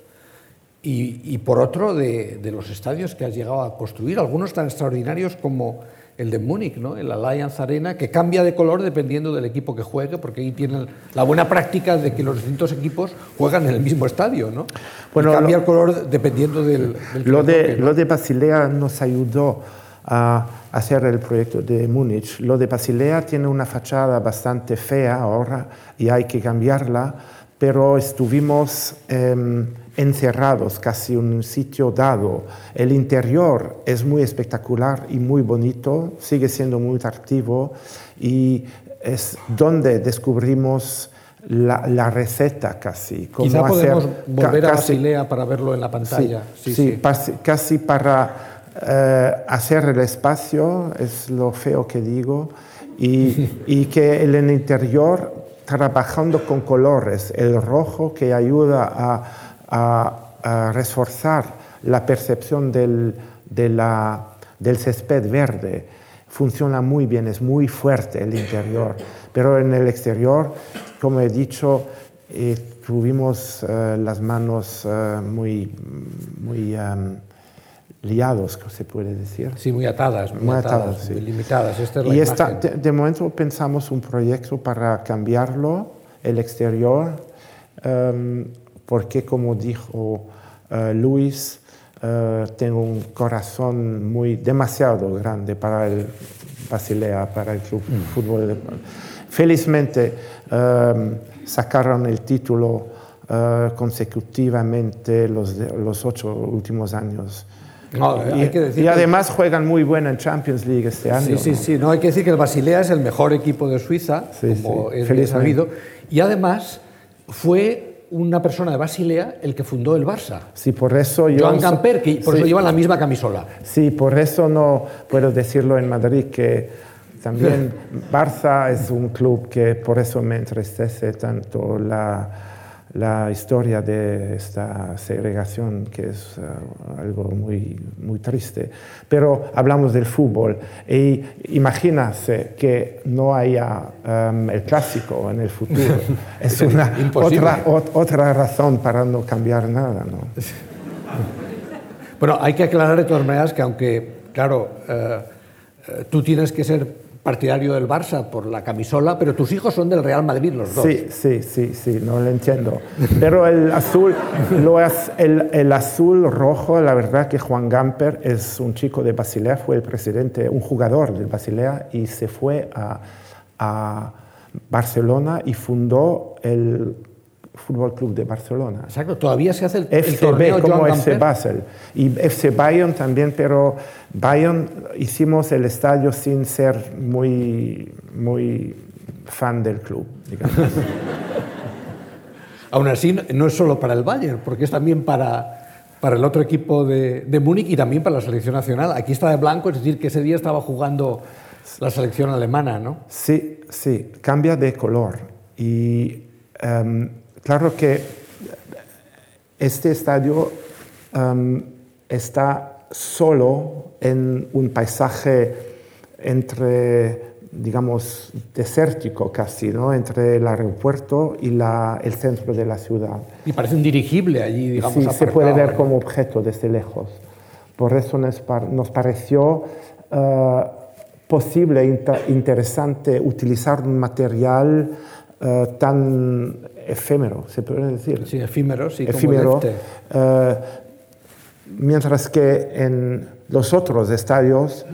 y, por otro, de, de los estadios que has llegado a construir, algunos tan extraordinarios como el de Múnich, ¿no? el Allianz Arena, que cambia de color dependiendo del equipo que juegue, porque ahí tienen la buena práctica de que los distintos equipos juegan en el mismo estadio. ¿no? Bueno, cambia el color dependiendo del... lo, de, lo de Basilea nos ayudó a hacer el proyecto de Múnich. Lo de Basilea tiene una fachada bastante fea ahora y hay que cambiarla, pero estuvimos... Em, encerrados, casi un sitio dado. El interior es muy espectacular y muy bonito, sigue siendo muy atractivo y es donde descubrimos la, receta casi. Cómo Quizá podemos volver a Basilea para verlo en la pantalla. Sí, casi para eh, hacer el espacio, es lo feo que digo, y, y que en el interior trabajando con colores, el rojo que ayuda a a, reforzar la percepción del, del césped verde. Funciona muy bien, es muy fuerte el interior, pero en el exterior, como he dicho, eh, tuvimos eh, las manos eh, muy, muy um, liados, se puede decir. Sí, muy atadas, muy, atadas, muy limitadas. y esta, de, momento pensamos un proyecto para cambiarlo, el exterior. Um, porque como dijo eh, Luis, eh, tengo un corazón muy demasiado grande para el Basilea, para el club mm. fútbol. Felizmente eh, sacaron el título consecutivamente los, los ocho últimos años. y, además juegan muy bien en Champions League este año. Sí, sí, sí. No, hay que decir que el Basilea es el mejor equipo de Suiza, como es sabido. Y además fue una persona de Basilea el que fundó el Barça. Sí, por eso yo... Joan Gamper, que por eso lleva la misma camisola. Sí, por eso no puedo decirlo en Madrid, que también Barça es un club que por eso me entristece tanto la la historia de esta segregación, que es uh, algo muy, muy triste. Pero hablamos del fútbol y imagínase que no haya um, el clásico en el futuro. es una otra, otra razón para no cambiar nada. ¿no? bueno, hay que aclarar de todas maneras que aunque, claro, eh, tú tienes que ser partidario del Barça por la camisola, pero tus hijos son del Real Madrid los dos. Sí, sí, sí, sí, no lo entiendo. Pero el azul, lo es, el, azul rojo, la verdad que Juan Gamper es un chico de Basilea, fue el presidente, un jugador de Basilea y se fue a Barcelona y fundó el Fútbol Club de Barcelona. Exacto, todavía se hace el, FCB, como FC Basel. Y FC Bayern también, pero Bayern hicimos el estadio sin ser muy, muy fan del club, digamos. Aún así, no es solo para el Bayern, porque es también para, para el otro equipo de, de Múnich y también para la selección nacional. Aquí está de blanco, es decir, que ese día estaba jugando la selección alemana, ¿no? Sí, sí, cambia de color. Y em, Claro que este estadio um, está solo en un paisaje entre, digamos, desértico casi, ¿no? entre el aeropuerto y la, el centro de la ciudad. Y parece un dirigible allí, digamos. Sí, se puede ver como objeto desde lejos. Por eso nos, nos pareció uh, posible e interesante utilizar un material uh, tan efímero, se puede decir. Sí, efímero, sí, efímero, como eh, mientras que en los otros estadios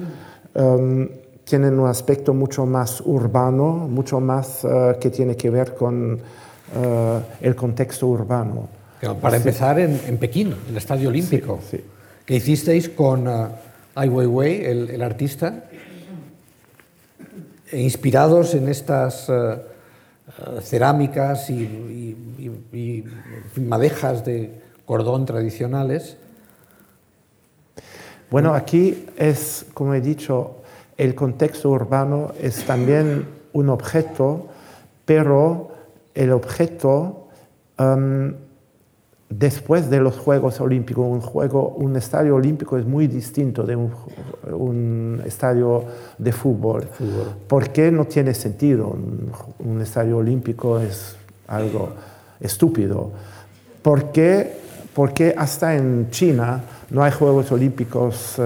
em, tienen un aspecto mucho más urbano, mucho más eh, que tiene que ver con eh, el contexto urbano. para empezar, en, en, Pekín, el Estadio Olímpico, sí, que hicisteis con uh, Ai Weiwei, el, el artista, e inspirados en estas uh, cerámicas y, madejas de cordón tradicionales. Bueno, aquí es, como he dicho, el contexto urbano es también un objeto, pero el objeto um, después de los Juegos Olímpicos, un, juego, un estadio olímpico es muy distinto de un, un estadio de fútbol. fútbol. ¿Por qué no tiene sentido? Un, un, estadio olímpico es algo estúpido. ¿Por qué? Porque hasta en China no hay Juegos Olímpicos uh,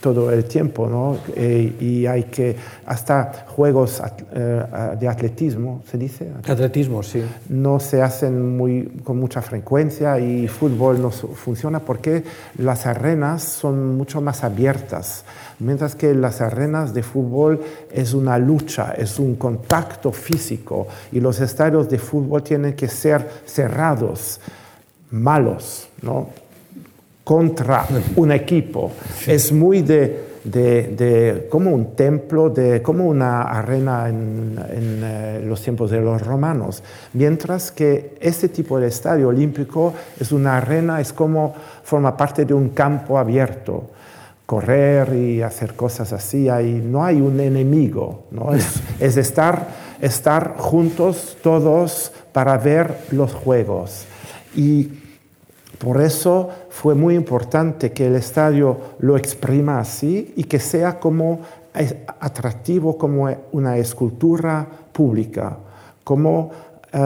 todo el tiempo, ¿no? E, y hay que, hasta Juegos uh, de atletismo, ¿se dice? Atletismo, sí. No se hacen muy, con mucha frecuencia y fútbol no funciona porque las arenas son mucho más abiertas, mientras que las arenas de fútbol es una lucha, es un contacto físico y los estadios de fútbol tienen que ser cerrados, malos, ¿no? contra un equipo. Sí. Es muy de, de, de, como un templo, de, como una arena en, en eh, los tiempos de los romanos. Mientras que este tipo de estadio olímpico es una arena, es como forma parte de un campo abierto. Correr y hacer cosas así, hay, no hay un enemigo, ¿no? es, es estar, estar juntos todos para ver los juegos. Y por eso fue muy importante que el estadio lo exprima así y que sea como atractivo como una escultura pública, como uh,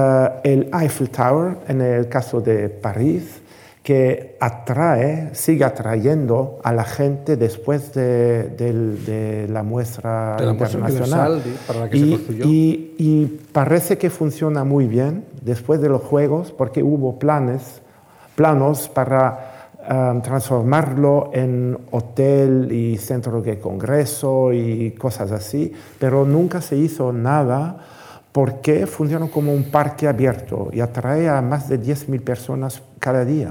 el Eiffel Tower en el caso de París, que atrae, sigue atrayendo a la gente después de, de, de la muestra de la internacional. Para la que y, se. Y, y parece que funciona muy bien después de los Juegos porque hubo planes planos para um, transformarlo en hotel y centro de congreso y cosas así, pero nunca se hizo nada porque funciona como un parque abierto y atrae a más de 10.000 personas cada día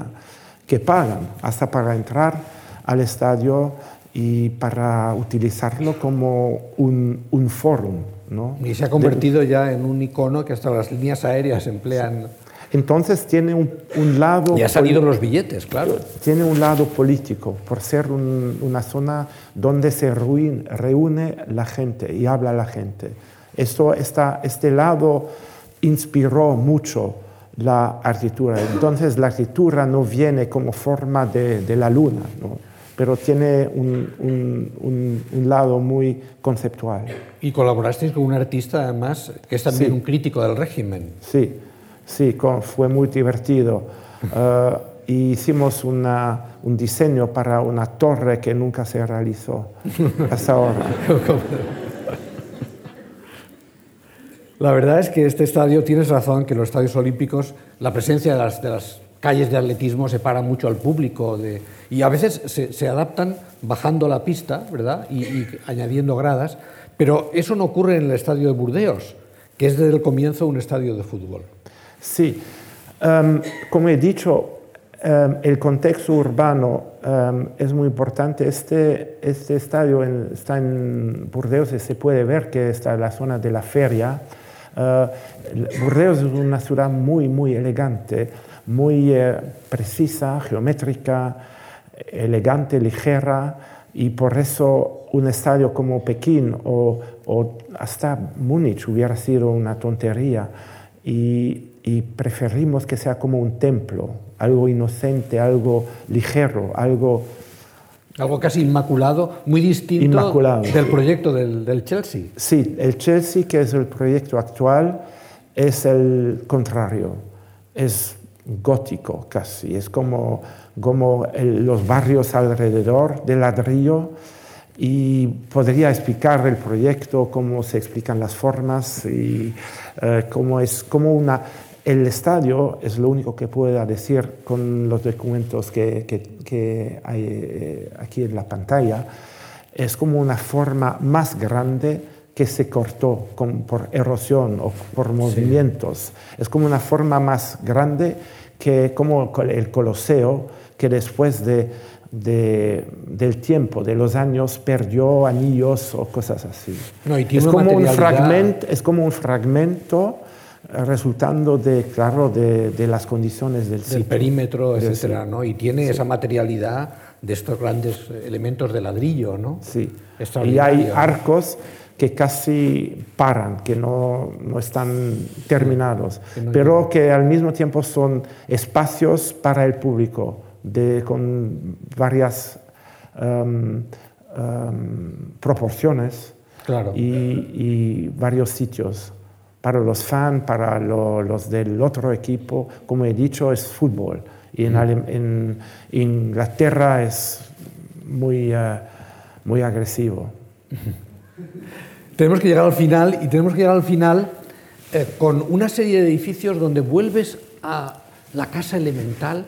que pagan hasta para entrar al estadio y para utilizarlo como un, un fórum. ¿no? Y se ha convertido de, ya en un icono que hasta las líneas aéreas emplean. Entonces tiene un, un lado... Y ha salido los billetes, claro. Tiene un lado político, por ser un, una zona donde se reúne, reúne la gente y habla la gente. Esto, esta, este lado inspiró mucho la arquitectura. Entonces la arquitectura no viene como forma de, de la luna, ¿no? pero tiene un, un, un, un, lado muy conceptual. Y colaborasteis con un artista, además, que es también Sí. un crítico del régimen. Sí, sí, fue muy divertido. Eh, y hicimos una- un diseño para una torre que nunca se realizó hasta ahora. La verdad es que este estadio, tienes razón, que los estadios olímpicos, la presencia de las, calles de atletismo separa mucho al público y a veces se, se adaptan bajando la pista, ¿verdad? Y, y añadiendo gradas, pero eso no ocurre en el estadio de Burdeos, que es desde el comienzo un estadio de fútbol. Sí, em, como he dicho, em, el contexto urbano em, es muy importante. Este, este estadio está en Burdeos y se puede ver que está en la zona de la feria. Eh, Burdeos es una ciudad muy, muy elegante, muy eh, precisa, geométrica, elegante, ligera, y por eso un estadio como Pekín o, o hasta Múnich hubiera sido una tontería. Y, y preferimos que sea como un templo, algo inocente, algo ligero, algo... Algo casi inmaculado, muy distinto Inmaculado. del proyecto del, del Chelsea. Sí, el Chelsea, que es el proyecto actual, es el contrario, es gótico casi, es como, como el- los barrios alrededor de ladrillo y podría explicar el proyecto, cómo se explican las formas y eh, cómo es como una... El estadio es lo único que pueda decir con los documentos que, que- que hay eh, aquí en la pantalla. es como una forma más grande que se cortó por erosión o por movimientos. Es como una forma más grande que como el Coloseo, que después de, del tiempo, de los años, perdió anillos o cosas así. es, como un fragmento, es como un fragmento resultando de, claro, de, las condiciones del, del perímetro, etcétera, ¿no? Y tiene esa materialidad de estos grandes elementos de ladrillo, ¿no? Sí. Y hay arcos que casi paran, que no, no están terminados, pero que al mismo tiempo son espacios para el público, de, con varias um, um, proporciones claro. y, y, varios sitios. Para los fans, para los del otro equipo, como he dicho, es fútbol. Y en, mm. en Inglaterra es muy, uh, muy agresivo. tenemos que llegar al final y tenemos que llegar al final eh, con una serie de edificios donde vuelves a la casa elemental,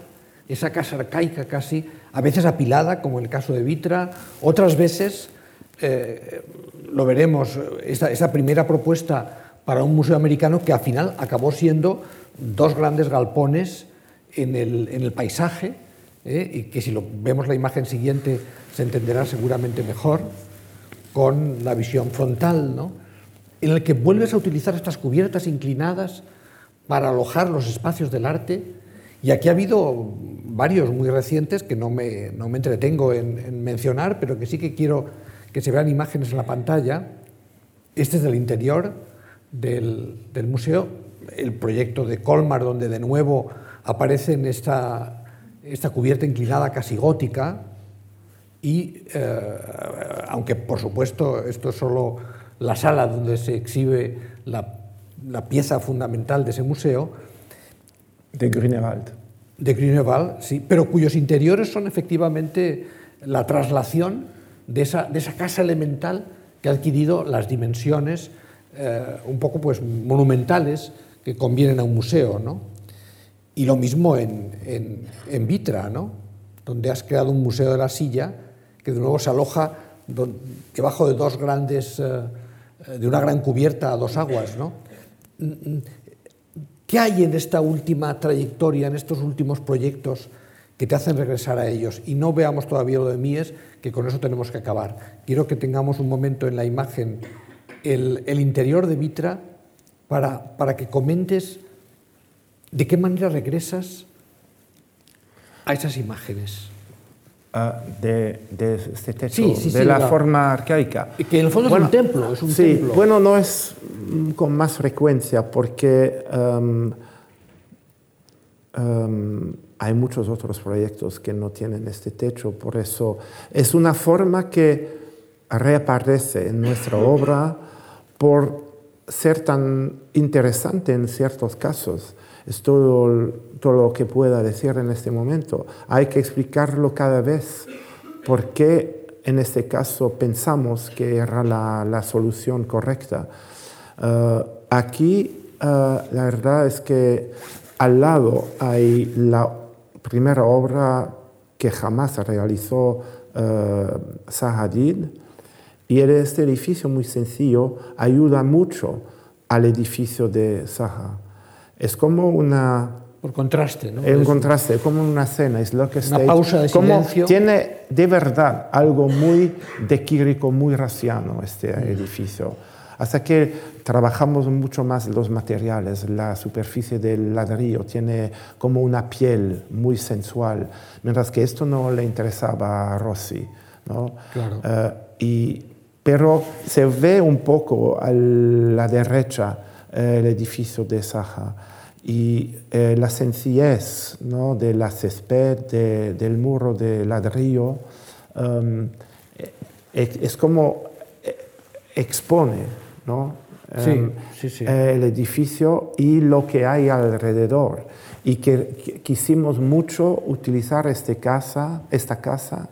esa casa arcaica casi, a veces apilada, como en el caso de Vitra, otras veces, eh, lo veremos, esa, primera propuesta para un museo americano que al final acabó siendo dos grandes galpones en el, paisaje, eh, y que si lo vemos la imagen siguiente se entenderá seguramente mejor con la visión frontal, ¿no? en el que vuelves a utilizar estas cubiertas inclinadas para alojar los espacios del arte. Y aquí ha habido varios muy recientes que no me, no me entretengo en, mencionar, pero que sí que quiero que se vean imágenes en la pantalla. Este es del interior del, del museo, el proyecto de Colmar, donde de nuevo aparece en esta, esta cubierta inclinada casi gótica, y eh, aunque por supuesto esto es solo la sala donde se exhibe la, pieza fundamental de ese museo. De Grünewald. De Grünewald, sí, pero cuyos interiores son efectivamente la traslación de esa, de esa casa elemental que ha adquirido las dimensiones eh, un poco pues, monumentales que convienen a un museo. ¿no? Y lo mismo en, en, Vitra, ¿no? donde has creado un museo de la silla que de nuevo se aloja debajo de dos grandes, eh, de una gran cubierta a dos aguas. ¿no? ¿Qué hay en esta última trayectoria, en estos últimos proyectos que te hacen regresar a ellos? Y no veamos todavía lo de Mies, que con eso tenemos que acabar. Quiero que tengamos un momento en la imagen el, el interior de Vitra para, para que comentes de qué manera regresas a esas imágenes. Ah, de, este techo, de la, forma arcaica. Que en el fondo es un templo, es un sí, Bueno, no es mm, con más frecuencia porque um, um, hay muchos otros proyectos que no tienen este techo, por eso es una forma que reaparece en nuestra obra por ser tan interesante en ciertos casos. Es todo, todo lo que pueda decir en este momento. Hay que explicarlo cada vez por qué en este caso pensamos que era la, la solución correcta. Uh, aquí uh, la verdad es que al lado hay la primera obra que jamás realizó uh, y este edificio muy sencillo ayuda mucho al edificio de Zaha. Es como una... Por contraste, ¿no? Es un contraste, como una cena, es lo que Una pausa de silencio. Tiene de verdad algo muy de Quirico, muy raciano este mm. edificio. Hasta que trabajamos mucho más los materiales, la superficie del ladrillo tiene como una piel muy sensual, mientras que esto no le interesaba a Rossi. ¿no? Claro. Eh, y, pero se ve un poco a la derecha eh, el edificio de Saja y eh, la sencillez ¿no? de la césped, del muro de ladrillo, um, e, es como eh, expone ¿no? Um, el edificio y lo que hay alrededor. Y que, quisimos mucho utilizar este casa, esta casa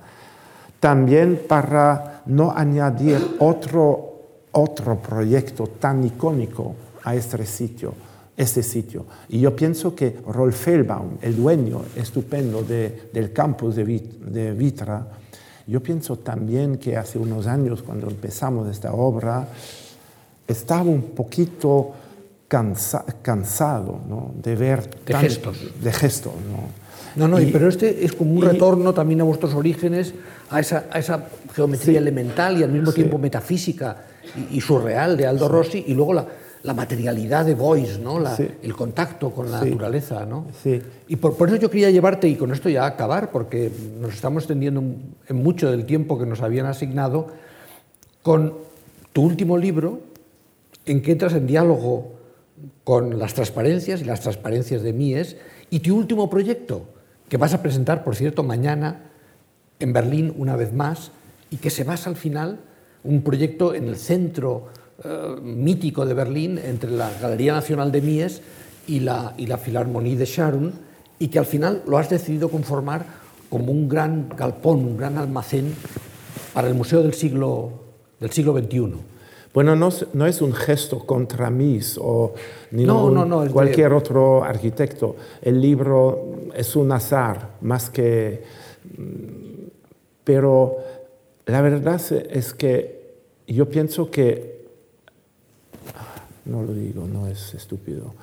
también para no añadir otro, otro proyecto tan icónico a este sitio este sitio. Y yo pienso que Rolf Fehlbaum, el dueño estupendo del campus de, Vitra, yo pienso también que hace unos años, cuando empezamos esta obra, estaba un poquito cansado ¿no? de ver... De gestos. De gestos, ¿no? No, no, pero este es como un retorno también a vuestros orígenes, a esa, a esa geometría elemental y al mismo tiempo metafísica y, y, surreal de Aldo Rossi, y luego la, la materialidad de Boyce, ¿no? el contacto con la naturaleza. ¿no? Y por, por, eso yo quería llevarte, y con esto ya acabar, porque nos estamos extendiendo en mucho del tiempo que nos habían asignado, con tu último libro, en que entras en diálogo con las transparencias y las transparencias de Mies, y tu último proyecto, que vas a presentar, por cierto, mañana en Berlín una vez más, y que se basa al final, un proyecto en el centro eh, mítico de Berlín entre la Galería Nacional de Mies y la, y la de Sharon, y que al final lo has decidido conformar como un gran galpón, un gran almacén para el Museo del siglo, del siglo XXI. Bueno, no, no es un gesto contra Mies o ni cualquier otro arquitecto. El libro es un azar más que... Mm, pero la verdad es que yo pienso que no lo digo, no es estúpido.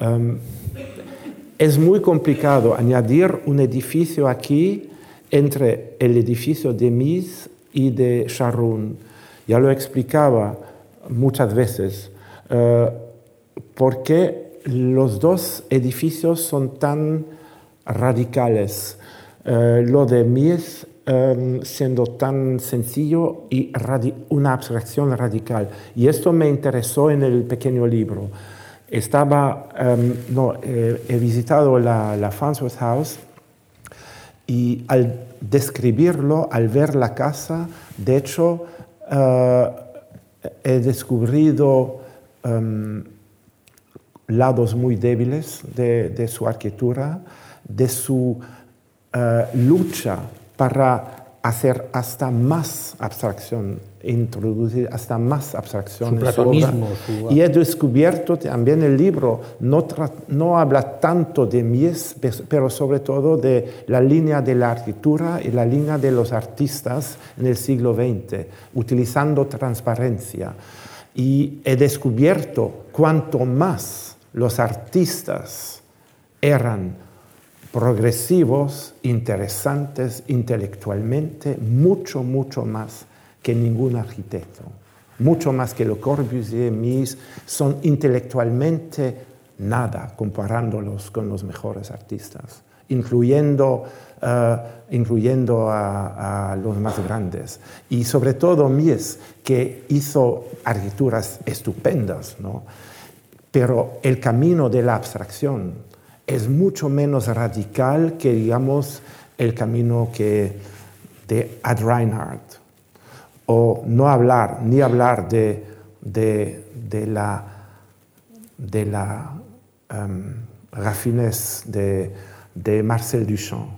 Um, es muy complicado añadir un edificio aquí entre el edificio de Mies y de Sharon. Ya lo explicaba muchas veces. Uh, ¿Por qué los dos edificios son tan radicales? Uh, lo de Mies Em, siendo tan sencillo y una abstracción radical. Y esto me interesó en el pequeño libro. Estaba, em, no, eh, he visitado la, la Farnsworth House y al describirlo, al ver la casa, de hecho, eh, he descubierto em, lados muy débiles de, su arquitectura, de su eh, lucha para hacer hasta más abstracción, introducir hasta más abstracción en su obra. Y he descubierto también el libro, no, no habla tanto de Mies, pero sobre todo de la línea de la arquitectura y la línea de los artistas en el siglo XX, utilizando transparencia. Y he descubierto cuanto más los artistas eran progresivos, interesantes intelectualmente, mucho, mucho más que ningún arquitecto, mucho más que Le Corbusier, Mies, son intelectualmente nada comparándolos con los mejores artistas, incluyendo, uh, incluyendo a, a, los más grandes. Y sobre todo Mies, que hizo arquitecturas estupendas, ¿no? pero el camino de la abstracción, es mucho menos radical que, digamos, el camino que de Ad Reinhardt. O no hablar, ni hablar de, de, la, de la um, de, Marcel Duchamp,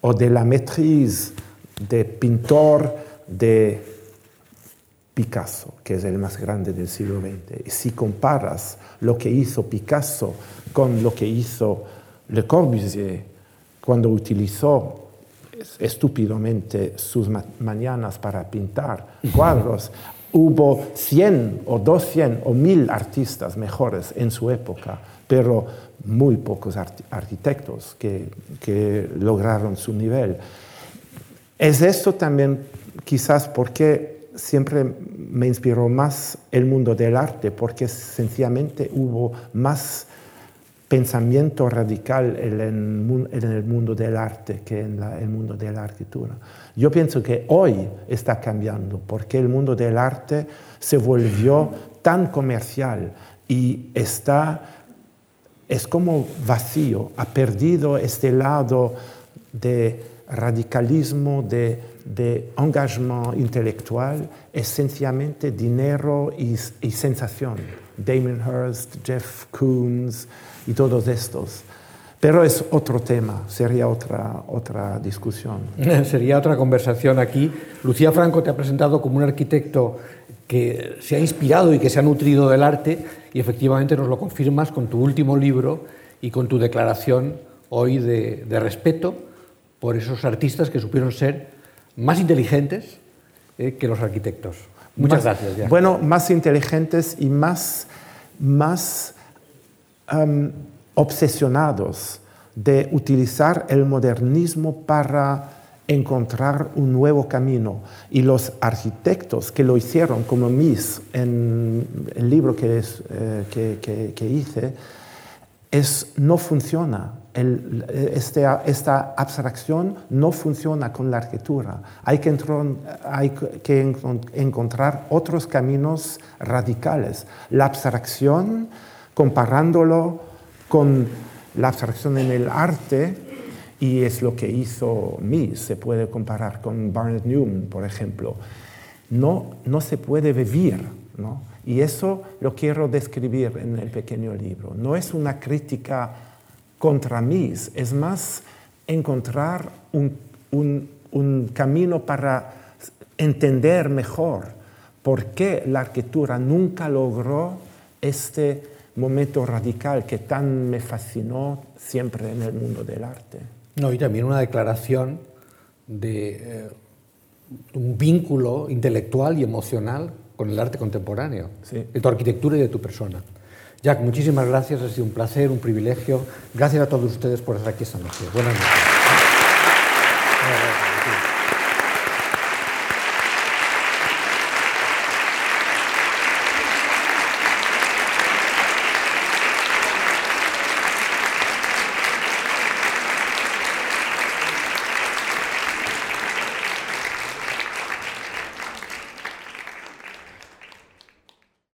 o de la maîtrise de pintor de Picasso, que es el más grande del siglo XX. Y si comparas lo que hizo Picasso con lo que hizo Le Corbusier cuando utilizó estúpidamente sus mañanas para pintar cuadros. Hubo 100 o 200 o 1000 artistas mejores en su época, pero muy pocos arquitectos que, que lograron su nivel. Es esto también quizás porque siempre me inspiró más el mundo del arte, porque sencillamente hubo más pensamiento radical en el mundo del arte que en el mundo de la arquitectura. Yo pienso que hoy está cambiando porque el mundo del arte se volvió tan comercial y está, es como vacío, ha perdido este lado de radicalismo, de, de engagement intelectual, esencialmente dinero y, y sensación. Damon Hirst, Jeff Koons, y todos estos. Pero es otro tema, sería otra, otra discusión. Sería otra conversación aquí. Lucía Franco te ha presentado como un arquitecto que se ha inspirado y que se ha nutrido del arte y efectivamente nos lo confirmas con tu último libro y con tu declaración hoy de, de respeto por esos artistas que supieron ser más inteligentes eh, que los arquitectos. Muchas gracias. Ya. Bueno, más inteligentes y más, más um, obsesionados de utilizar el modernismo para encontrar un nuevo camino. Y los arquitectos que lo hicieron, como Mis, en el libro que, es, eh, que, que, que hice, es, no funciona. El, este, esta abstracción no funciona con la arquitectura. Hay que, hay que encontrar otros caminos radicales. La abstracción, comparándolo con la abstracción en el arte, y es lo que hizo Mies, se puede comparar con Barnett Newman, por ejemplo. No, no se puede vivir, ¿no? Y eso lo quiero describir en el pequeño libro. No es una crítica contra Mies, es más encontrar un, un, un camino para entender mejor por qué la arquitectura nunca logró este momento radical que tan me fascinó siempre en el mundo del arte. No, y también una declaración de eh, un vínculo intelectual y emocional con el arte contemporáneo, Sí. de tu arquitectura y de tu persona. Jack, muchísimas gracias, ha sido un placer, un privilegio. Gracias a todos ustedes por estar aquí esta noche. Buenas noches.